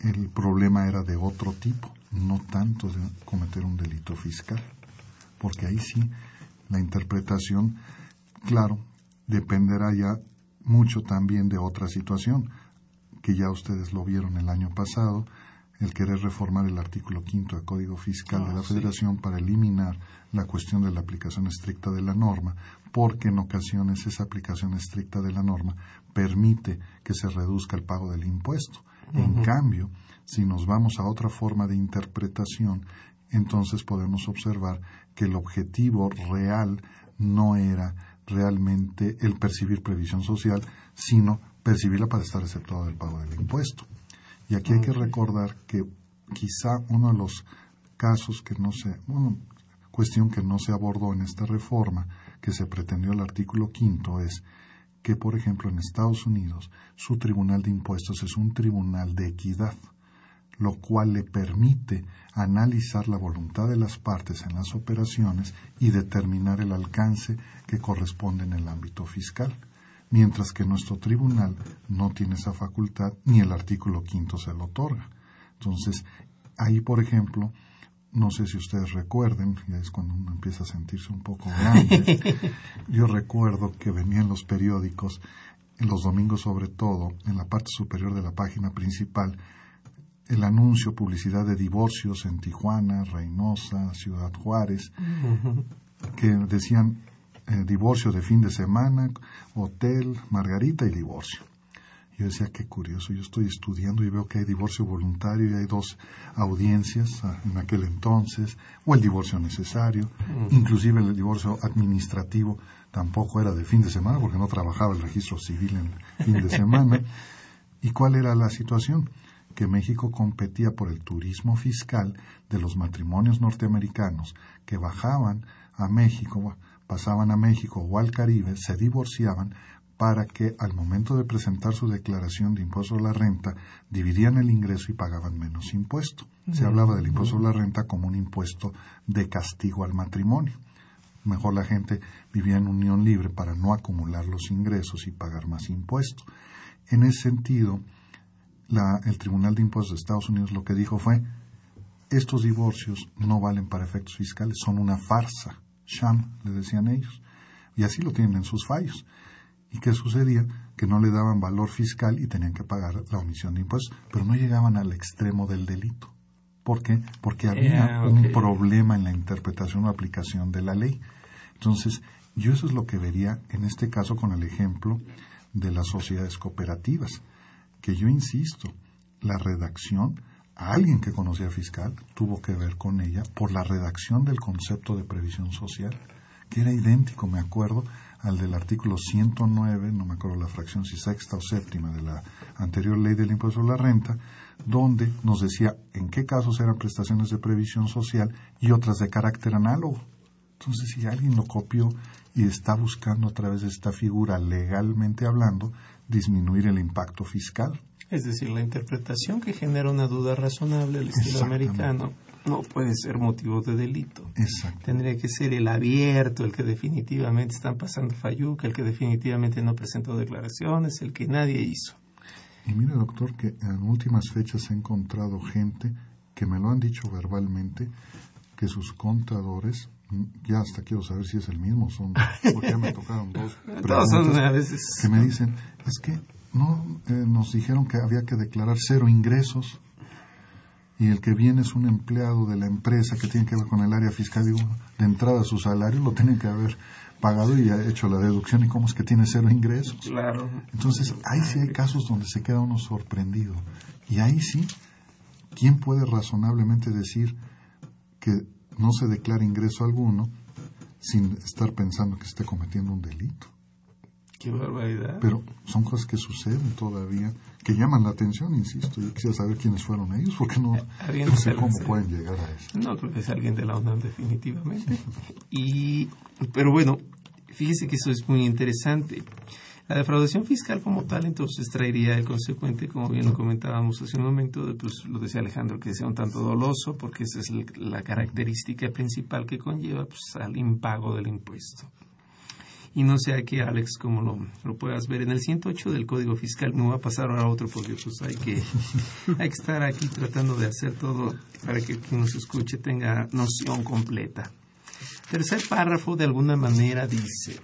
el problema era de otro tipo, no tanto de cometer un delito fiscal, porque ahí sí la interpretación, claro, dependerá ya mucho también de otra situación, que ya ustedes lo vieron el año pasado, el querer reformar el artículo quinto del Código Fiscal de la ah, Federación para eliminar la cuestión de la aplicación estricta de la norma, porque en ocasiones esa aplicación estricta de la norma permite que se reduzca el pago del impuesto. En cambio, si nos vamos a otra forma de interpretación, entonces podemos observar que el objetivo real no era realmente el percibir previsión social, sino percibirla para estar exceptuado del pago del impuesto. Y aquí hay que recordar que quizá uno de los casos que no se, bueno, cuestión que no se abordó en esta reforma que se pretendió el artículo quinto es que, por ejemplo, en Estados Unidos su tribunal de impuestos es un tribunal de equidad, lo cual le permite analizar la voluntad de las partes en las operaciones y determinar el alcance que corresponde en el ámbito fiscal mientras que nuestro tribunal no tiene esa facultad ni el artículo quinto se lo otorga. Entonces, ahí, por ejemplo, no sé si ustedes recuerden, ya es cuando uno empieza a sentirse un poco grande, yo recuerdo que venía en los periódicos, en los domingos sobre todo, en la parte superior de la página principal, el anuncio, publicidad de divorcios en Tijuana, Reynosa, Ciudad Juárez, que decían eh, divorcio de fin de semana, hotel, margarita y divorcio. Yo decía, qué curioso, yo estoy estudiando y veo que hay divorcio voluntario y hay dos audiencias ah, en aquel entonces, o el divorcio necesario, inclusive el divorcio administrativo tampoco era de fin de semana porque no trabajaba el registro civil en fin de semana. ¿Y cuál era la situación? Que México competía por el turismo fiscal de los matrimonios norteamericanos que bajaban a México pasaban a México o al Caribe, se divorciaban para que al momento de presentar su declaración de impuesto a la renta dividían el ingreso y pagaban menos impuesto. Se hablaba del impuesto a la renta como un impuesto de castigo al matrimonio. Mejor la gente vivía en unión libre para no acumular los ingresos y pagar más impuesto. En ese sentido, el Tribunal de Impuestos de Estados Unidos lo que dijo fue, estos divorcios no valen para efectos fiscales, son una farsa sham, le decían ellos. Y así lo tienen en sus fallos. ¿Y qué sucedía? Que no le daban valor fiscal y tenían que pagar la omisión de impuestos, pero no llegaban al extremo del delito. ¿Por qué? Porque había un problema en la interpretación o aplicación de la ley. Entonces, yo eso es lo que vería en este caso con el ejemplo de las sociedades cooperativas, que yo insisto, la redacción alguien que conocía fiscal tuvo que ver con ella por la redacción del concepto de previsión social, que era idéntico, me acuerdo, al del artículo 109, no me acuerdo la fracción si sexta o séptima de la anterior ley del impuesto a la renta, donde nos decía en qué casos eran prestaciones de previsión social y otras de carácter análogo. Entonces, si alguien lo copió y está buscando a través de esta figura, legalmente hablando, disminuir el impacto fiscal, es decir, la interpretación que genera una duda razonable al estilo americano no puede ser motivo de delito. Tendría que ser el abierto, el que definitivamente están pasando falluca, el que definitivamente no presentó declaraciones, el que nadie hizo. Y mire, doctor, que en últimas fechas he encontrado gente que me lo han dicho verbalmente, que sus contadores, ya hasta quiero saber si es el mismo, son, porque ya me tocaron dos que me dicen, es que no, eh, nos dijeron que había que declarar cero ingresos y el que viene es un empleado de la empresa que tiene que ver con el área fiscal, digo, de entrada su salario lo tienen que haber pagado y ha hecho la deducción y cómo es que tiene cero ingresos. Claro. Entonces, ahí sí hay casos donde se queda uno sorprendido. Y ahí sí, ¿quién puede razonablemente decir que no se declara ingreso alguno sin estar pensando que esté cometiendo un delito? Qué barbaridad. Pero son cosas que suceden todavía, que llaman la atención, insisto. Yo quisiera saber quiénes fueron ellos, porque no, sé cómo pueden llegar a eso. No, creo que es alguien de la UNAM definitivamente. y, pero bueno, fíjese que eso es muy interesante. La defraudación fiscal como tal entonces traería el consecuente, como bien lo comentábamos hace un momento, pues lo decía Alejandro, que sea un tanto doloso, porque esa es la característica principal que conlleva pues, al impago del impuesto. Y no sé aquí, Alex, como lo, lo, puedas ver. En el 108 del Código Fiscal, no va a pasar a otro porque pues hay que, hay que estar aquí tratando de hacer todo para que quien nos escuche tenga noción completa. Tercer párrafo de alguna manera dice,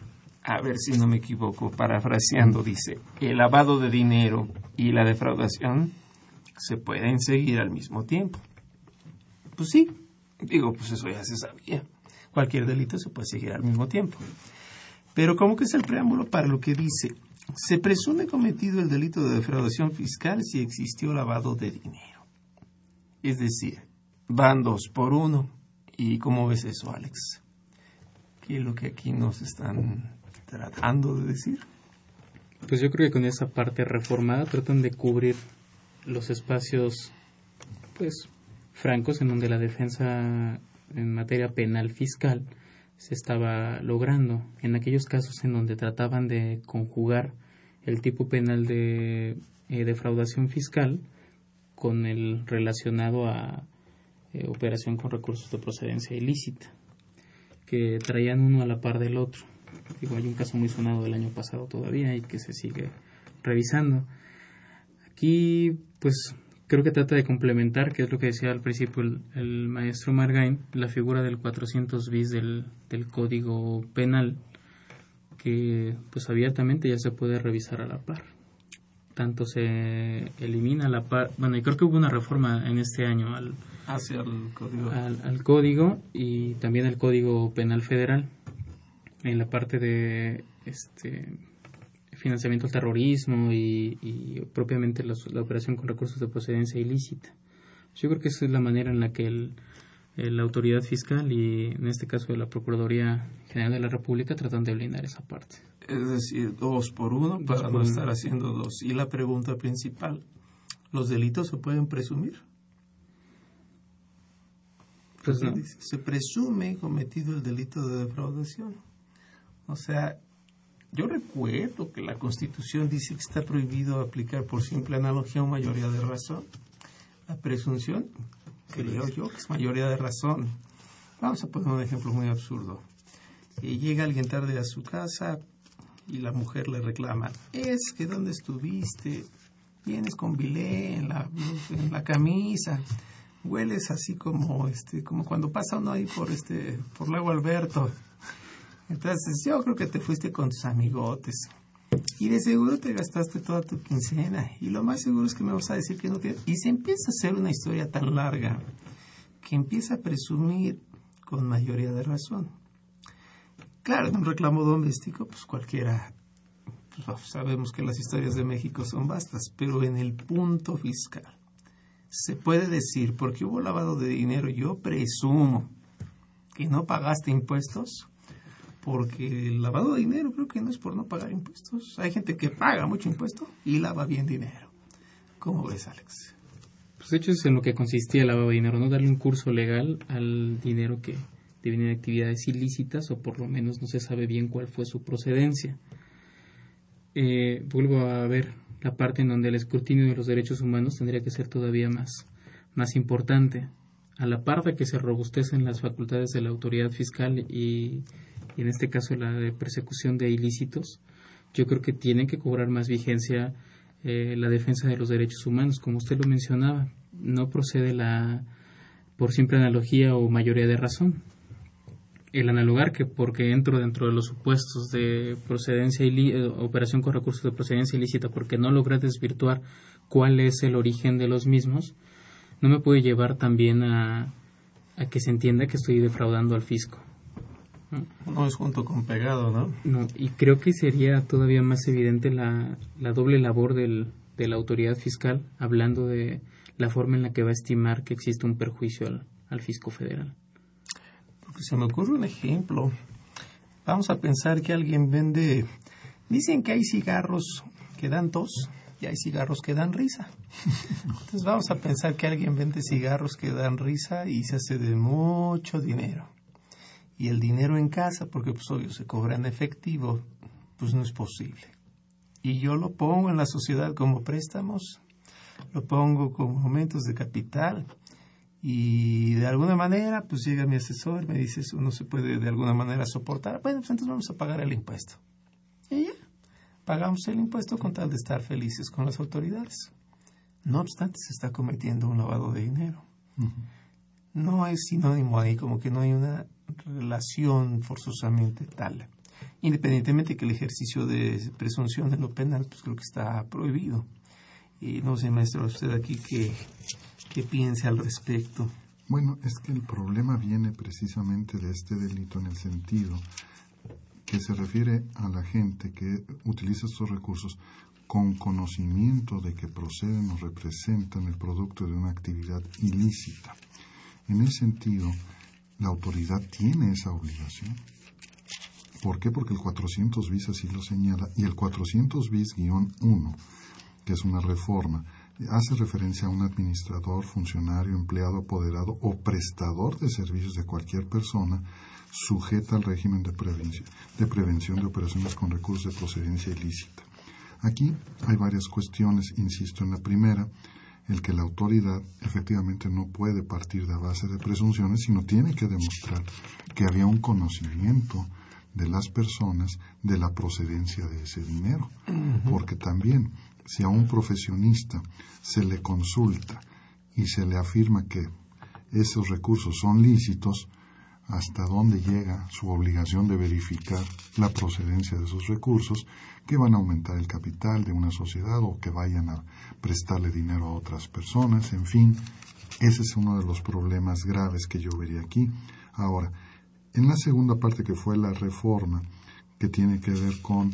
a ver si no me equivoco, parafraseando, dice, el lavado de dinero y la defraudación se pueden seguir al mismo tiempo. Pues sí, digo, pues eso ya se sabía. Cualquier delito se puede seguir al mismo tiempo. Pero como que es el preámbulo para lo que dice, se presume cometido el delito de defraudación fiscal si existió lavado de dinero. Es decir, van dos por uno. ¿Y cómo ves eso, Alex? ¿Qué es lo que aquí nos están tratando de decir? Pues yo creo que con esa parte reformada tratan de cubrir los espacios, pues, francos en donde la defensa en materia penal fiscal se estaba logrando. En aquellos casos en donde trataban de conjugar el tipo penal de eh, defraudación fiscal con el relacionado a eh, operación con recursos de procedencia ilícita, que traían uno a la par del otro. Digo, hay un caso muy sonado del año pasado todavía y que se sigue revisando. Aquí, pues, creo que trata de complementar, que es lo que decía al principio el, maestro Margain, la figura del 400 bis del, del Código Penal, que pues abiertamente ya se puede revisar a la par. Tanto se elimina la par, bueno, y creo que hubo una reforma en este año al, hacia el código. Al, al código y también al Código Penal Federal en la parte de este financiamiento al terrorismo y, propiamente la operación con recursos de procedencia ilícita. Yo creo que esa es la manera en la que el, la autoridad fiscal y en este caso de la Procuraduría General de la República tratan de blindar esa parte. Es decir, dos por uno para no estar haciendo dos. Y la pregunta principal, ¿los delitos se pueden presumir? Pues no. Se presume cometido el delito de defraudación. O sea, yo recuerdo que la Constitución dice que está prohibido aplicar por simple analogía o mayoría de razón. La presunción, creo yo, que es mayoría de razón. Vamos a poner un ejemplo muy absurdo. Llega alguien tarde a su casa y la mujer le reclama, es que ¿dónde estuviste? Vienes con bilé en la, en la camisa, hueles así como, este, como cuando pasa uno ahí por, este, por Lago Alberto entonces yo creo que te fuiste con tus amigotes. Y de seguro te gastaste toda tu quincena. Y lo más seguro es que me vas a decir que no tienes. Y se empieza a hacer una historia tan larga que empieza a presumir con mayoría de razón. Claro, en un reclamo doméstico, pues cualquiera. Pues, sabemos que las historias de México son vastas, pero en el punto fiscal se puede decir, porque hubo lavado de dinero, yo presumo que no pagaste impuestos porque el lavado de dinero creo que no es por no pagar impuestos. Hay gente que paga mucho impuesto y lava bien dinero. ¿Cómo ves, Alex? Pues de hecho es en lo que consistía el lavado de dinero, no darle un curso legal al dinero que viene de actividades ilícitas o por lo menos no se sabe bien cuál fue su procedencia. Eh, vuelvo a ver la parte en donde el escrutinio de los derechos humanos tendría que ser todavía más, más importante. A la par de que se robustecen las facultades de la autoridad fiscal y y en este caso la de persecución de ilícitos, yo creo que tiene que cobrar más vigencia eh, la defensa de los derechos humanos, como usted lo mencionaba, no procede la por simple analogía o mayoría de razón. El analogar que porque entro dentro de los supuestos de procedencia eh, operación con recursos de procedencia ilícita porque no logré desvirtuar cuál es el origen de los mismos, no me puede llevar también a que se entienda que estoy defraudando al fisco. No es junto con pegado, ¿no? No, y creo que sería todavía más evidente la, la doble labor del, de la autoridad fiscal hablando de la forma en la que va a estimar que existe un perjuicio al, al fisco federal. Porque se me ocurre un ejemplo. Vamos a pensar que alguien vende, dicen que hay cigarros que dan tos y hay cigarros que dan risa. Entonces vamos a pensar que alguien vende cigarros que dan risa y se hace de mucho dinero y el dinero en casa, porque pues obvio se cobra en efectivo, pues no es posible. y yo lo pongo en la sociedad como préstamos, lo pongo como aumentos de capital y de alguna manera pues llega mi asesor, me dice eso no se puede de alguna manera soportar, bueno pues entonces vamos a pagar el impuesto. Y ya, pagamos el impuesto con tal de estar felices con las autoridades. No obstante, se está cometiendo un lavado de dinero. No es sinónimo ahí, como que no hay una relación forzosamente tal. Independientemente que el ejercicio de presunción de lo penal, pues creo que está prohibido. Y no sé, maestro, usted aquí qué, qué piensa al respecto. Bueno, es que el problema viene precisamente de este delito en el sentido que se refiere a la gente que utiliza estos recursos con conocimiento de que proceden o representan el producto de una actividad ilícita. En ese sentido, la autoridad tiene esa obligación. ¿Por qué? Porque el 400 bis así lo señala y el 400 bis guion 1, que es una reforma, hace referencia a un administrador, funcionario, empleado, apoderado o prestador de servicios de cualquier persona sujeta al régimen de prevención, de prevención de operaciones con recursos de procedencia ilícita. Aquí hay varias cuestiones, insisto en la primera, el que la autoridad efectivamente no puede partir de base de presunciones, sino tiene que demostrar que había un conocimiento de las personas de la procedencia de ese dinero. Porque también, si a un profesionista se le consulta y se le afirma que esos recursos son lícitos, hasta dónde llega su obligación de verificar la procedencia de esos recursos que van a aumentar el capital de una sociedad o que vayan a prestarle dinero a otras personas, en fin, ese es uno de los problemas graves que yo vería aquí. Ahora, en la segunda parte que fue la reforma, que tiene que ver con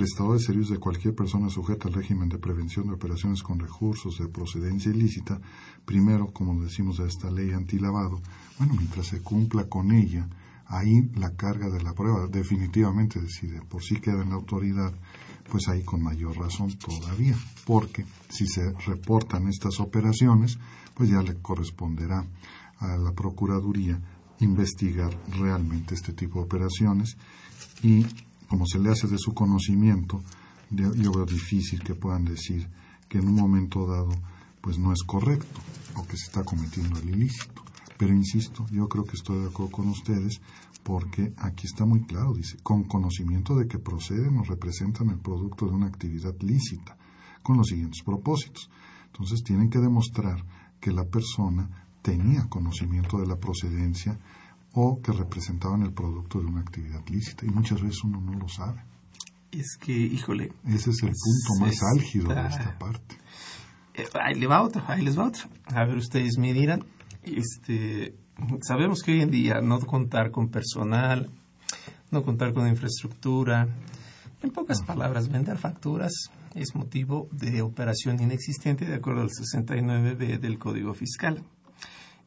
prestador de servicios de cualquier persona sujeta al régimen de prevención de operaciones con recursos de procedencia ilícita, primero, como decimos de esta ley antilavado, bueno, mientras se cumpla con ella, ahí la carga de la prueba definitivamente decide, por si queda en la autoridad, pues ahí con mayor razón todavía, porque si se reportan estas operaciones, pues ya le corresponderá a la Procuraduría investigar realmente este tipo de operaciones y como se le hace de su conocimiento, yo veo difícil que puedan decir que en un momento dado pues no es correcto o que se está cometiendo el ilícito. Pero insisto, yo creo que estoy de acuerdo con ustedes porque aquí está muy claro, dice, con conocimiento de que proceden o representan el producto de una actividad lícita, con los siguientes propósitos. Entonces tienen que demostrar que la persona tenía conocimiento de la procedencia o que representaban el producto de una actividad lícita. Y muchas veces uno no lo sabe. Es que, híjole. Ese es el punto más álgido de esta parte. Eh, ahí le va otro, ahí les va otro. A ver, ustedes me dirán, este, sabemos que hoy en día no contar con personal, no contar con infraestructura, en pocas palabras, vender facturas es motivo de operación inexistente de acuerdo al 69b del Código Fiscal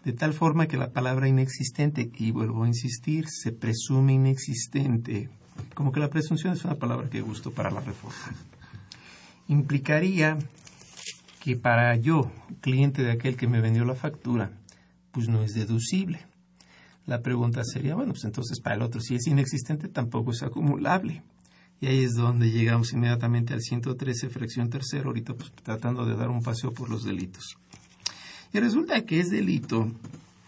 de tal forma que la palabra inexistente, y vuelvo a insistir, se presume inexistente, como que la presunción es una palabra que gusto para la reforma, implicaría que para yo, cliente de aquel que me vendió la factura, pues no es deducible. La pregunta sería, bueno, pues entonces para el otro, si es inexistente, tampoco es acumulable. Y ahí es donde llegamos inmediatamente al 113, fracción tercera, ahorita pues tratando de dar un paseo por los delitos. Y resulta que es delito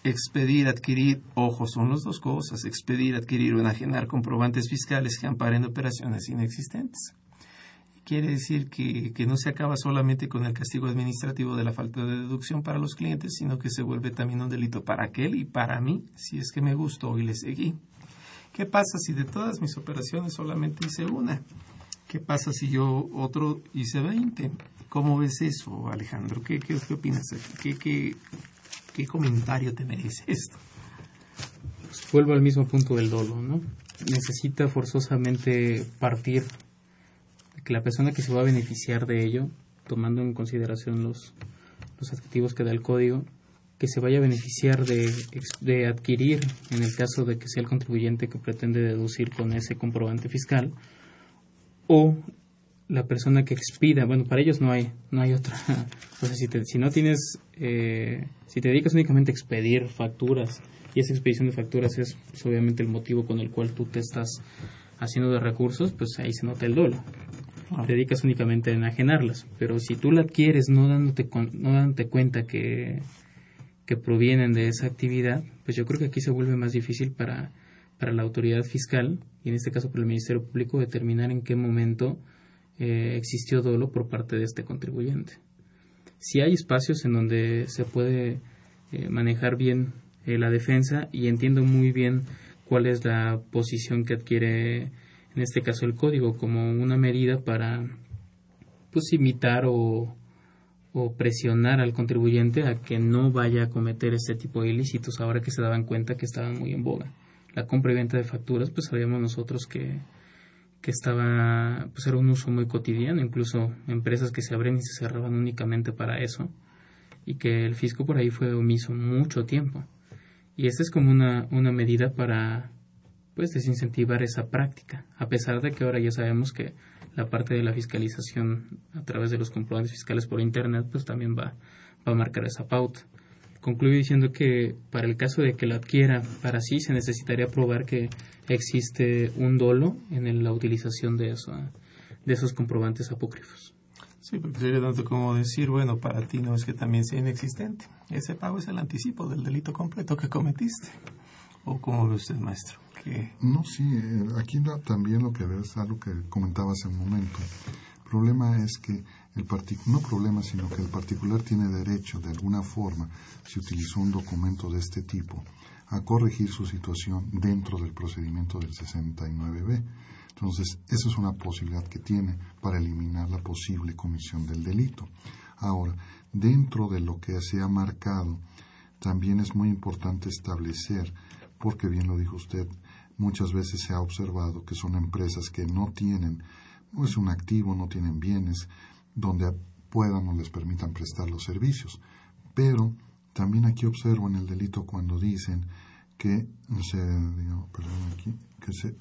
expedir, adquirir, ojo, son las dos cosas, expedir, adquirir o enajenar comprobantes fiscales que amparen operaciones inexistentes. Quiere decir que, que, no se acaba solamente con el castigo administrativo de la falta de deducción para los clientes, sino que se vuelve también un delito para aquel y para mí, si es que me gustó y le seguí. ¿Qué pasa si de todas mis operaciones solamente hice una? ¿Qué pasa si yo otro hice 20? ¿Cómo ves eso, Alejandro? ¿Qué, qué, opinas? ¿Qué, qué, qué comentario te merece esto? Pues vuelvo al mismo punto del dolo, ¿no? Necesita forzosamente partir que la persona que se va a beneficiar de ello, tomando en consideración los, los adjetivos que da el código, que se vaya a beneficiar de, de adquirir, en el caso de que sea el contribuyente que pretende deducir con ese comprobante fiscal, o la persona que expida, bueno, para ellos no hay, no hay otra. O sea, si, si no tienes, eh, si te dedicas únicamente a expedir facturas, y esa expedición de facturas es pues, obviamente el motivo con el cual tú te estás haciendo de recursos, pues ahí se nota el dolo. te dedicas únicamente a enajenarlas. Pero si tú la adquieres no dándote, no dándote cuenta que, que provienen de esa actividad, pues yo creo que aquí se vuelve más difícil para, para la autoridad fiscal, y en este caso para el Ministerio Público, determinar en qué momento eh, existió dolo por parte de este contribuyente. Si hay espacios en donde se puede eh, manejar bien eh, la defensa y entiendo muy bien cuál es la posición que adquiere en este caso el código como una medida para pues imitar o, o presionar al contribuyente a que no vaya a cometer este tipo de ilícitos ahora que se daban cuenta que estaban muy en boga. La compra y venta de facturas, pues sabíamos nosotros que, que estaba, pues era un uso muy cotidiano, incluso empresas que se abren y se cerraban únicamente para eso, y que el fisco por ahí fue omiso mucho tiempo. Y esta es como una, una medida para pues desincentivar esa práctica, a pesar de que ahora ya sabemos que la parte de la fiscalización a través de los comprobantes fiscales por internet pues también va, va a marcar esa pauta. Concluyo diciendo que para el caso de que la adquiera para sí se necesitaría probar que existe un dolo en la utilización de, eso, de esos comprobantes apócrifos. Sí, porque sería tanto como decir, bueno, para ti no es que también sea inexistente. Ese pago es el anticipo del delito completo que cometiste. ¿O cómo ve usted, maestro? No, sí, eh, aquí también lo que ves es algo que comentaba hace un momento. El problema es que el no problema, sino que el particular tiene derecho, de alguna forma, si utilizó un documento de este tipo, a corregir su situación dentro del procedimiento del 69B. Entonces, esa es una posibilidad que tiene para eliminar la posible comisión del delito. Ahora, dentro de lo que se ha marcado, también es muy importante establecer, porque bien lo dijo usted, muchas veces se ha observado que son empresas que no tienen no es un activo, no tienen bienes donde puedan o les permitan prestar los servicios. Pero también aquí observo en el delito cuando dicen que se, perdón, aquí, que se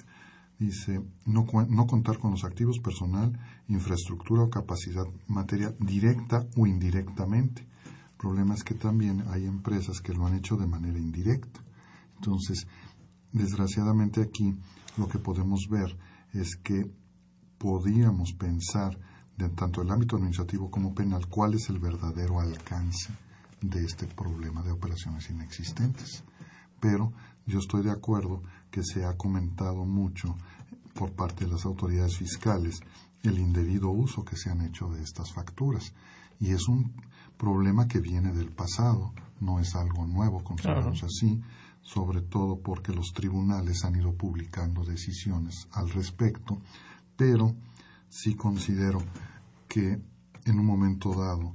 dice no, no contar con los activos personal, infraestructura o capacidad material directa o indirectamente. El problema es que también hay empresas que lo han hecho de manera indirecta. Entonces, desgraciadamente aquí lo que podemos ver es que podíamos pensar de tanto el ámbito administrativo como penal cuál es el verdadero alcance de este problema de operaciones inexistentes. Pero yo estoy de acuerdo que se ha comentado mucho por parte de las autoridades fiscales el indebido uso que se han hecho de estas facturas. Y es un problema que viene del pasado, no es algo nuevo, consideramos así, sobre todo porque los tribunales han ido publicando decisiones al respecto, pero sí considero que en un momento dado,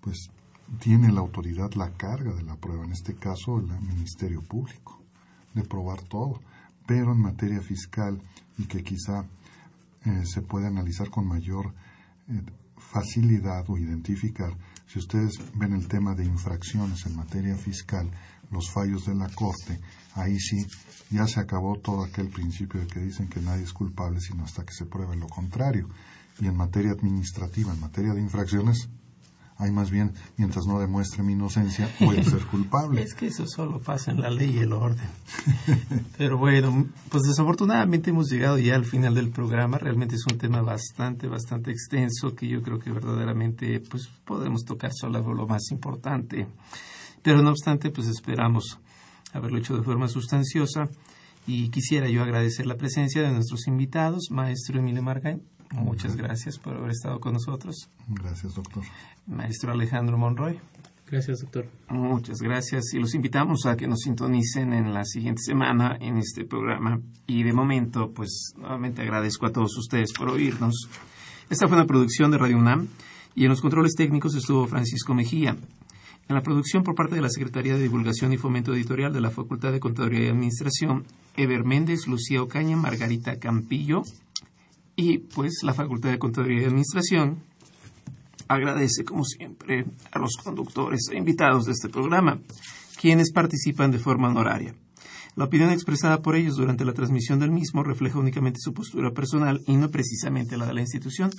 pues tiene la autoridad la carga de la prueba, en este caso el Ministerio Público, de probar todo, pero en materia fiscal y que quizá eh, se puede analizar con mayor eh, facilidad o identificar, si ustedes ven el tema de infracciones en materia fiscal, los fallos de la Corte, ahí sí ya se acabó todo aquel principio de que dicen que nadie es culpable sino hasta que se pruebe lo contrario. Y en materia administrativa, en materia de infracciones, hay más bien, mientras no demuestre mi inocencia, voy a ser culpable. es que eso solo pasa en la ley y el orden. Pero bueno, pues desafortunadamente hemos llegado ya al final del programa. Realmente es un tema bastante, bastante extenso que yo creo que verdaderamente pues podemos tocar solo lo más importante. Pero no obstante, pues esperamos haberlo hecho de forma sustanciosa y quisiera yo agradecer la presencia de nuestros invitados, maestro Emilio Margain. Muchas gracias por haber estado con nosotros. Gracias, doctor. Maestro Alejandro Monroy. Gracias, doctor. Muchas gracias y los invitamos a que nos sintonicen en la siguiente semana en este programa. Y de momento, pues nuevamente agradezco a todos ustedes por oírnos. Esta fue una producción de Radio UNAM y en los controles técnicos estuvo Francisco Mejía. En la producción por parte de la Secretaría de Divulgación y Fomento Editorial de la Facultad de Contaduría y Administración, Eber Méndez, Lucía Ocaña, Margarita Campillo y pues la Facultad de Contaduría y Administración agradece como siempre a los conductores e invitados de este programa, quienes participan de forma honoraria. La opinión expresada por ellos durante la transmisión del mismo refleja únicamente su postura personal y no precisamente la de la institución.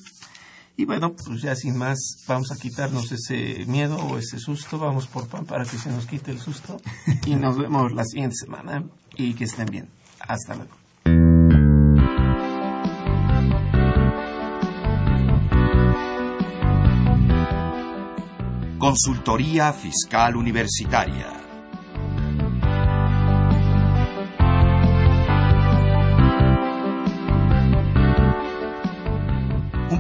Y bueno, pues ya sin más, vamos a quitarnos ese miedo o ese susto. Vamos por pan para que se nos quite el susto. Y nos vemos la siguiente semana. Y que estén bien. Hasta luego. Consultoría Fiscal Universitaria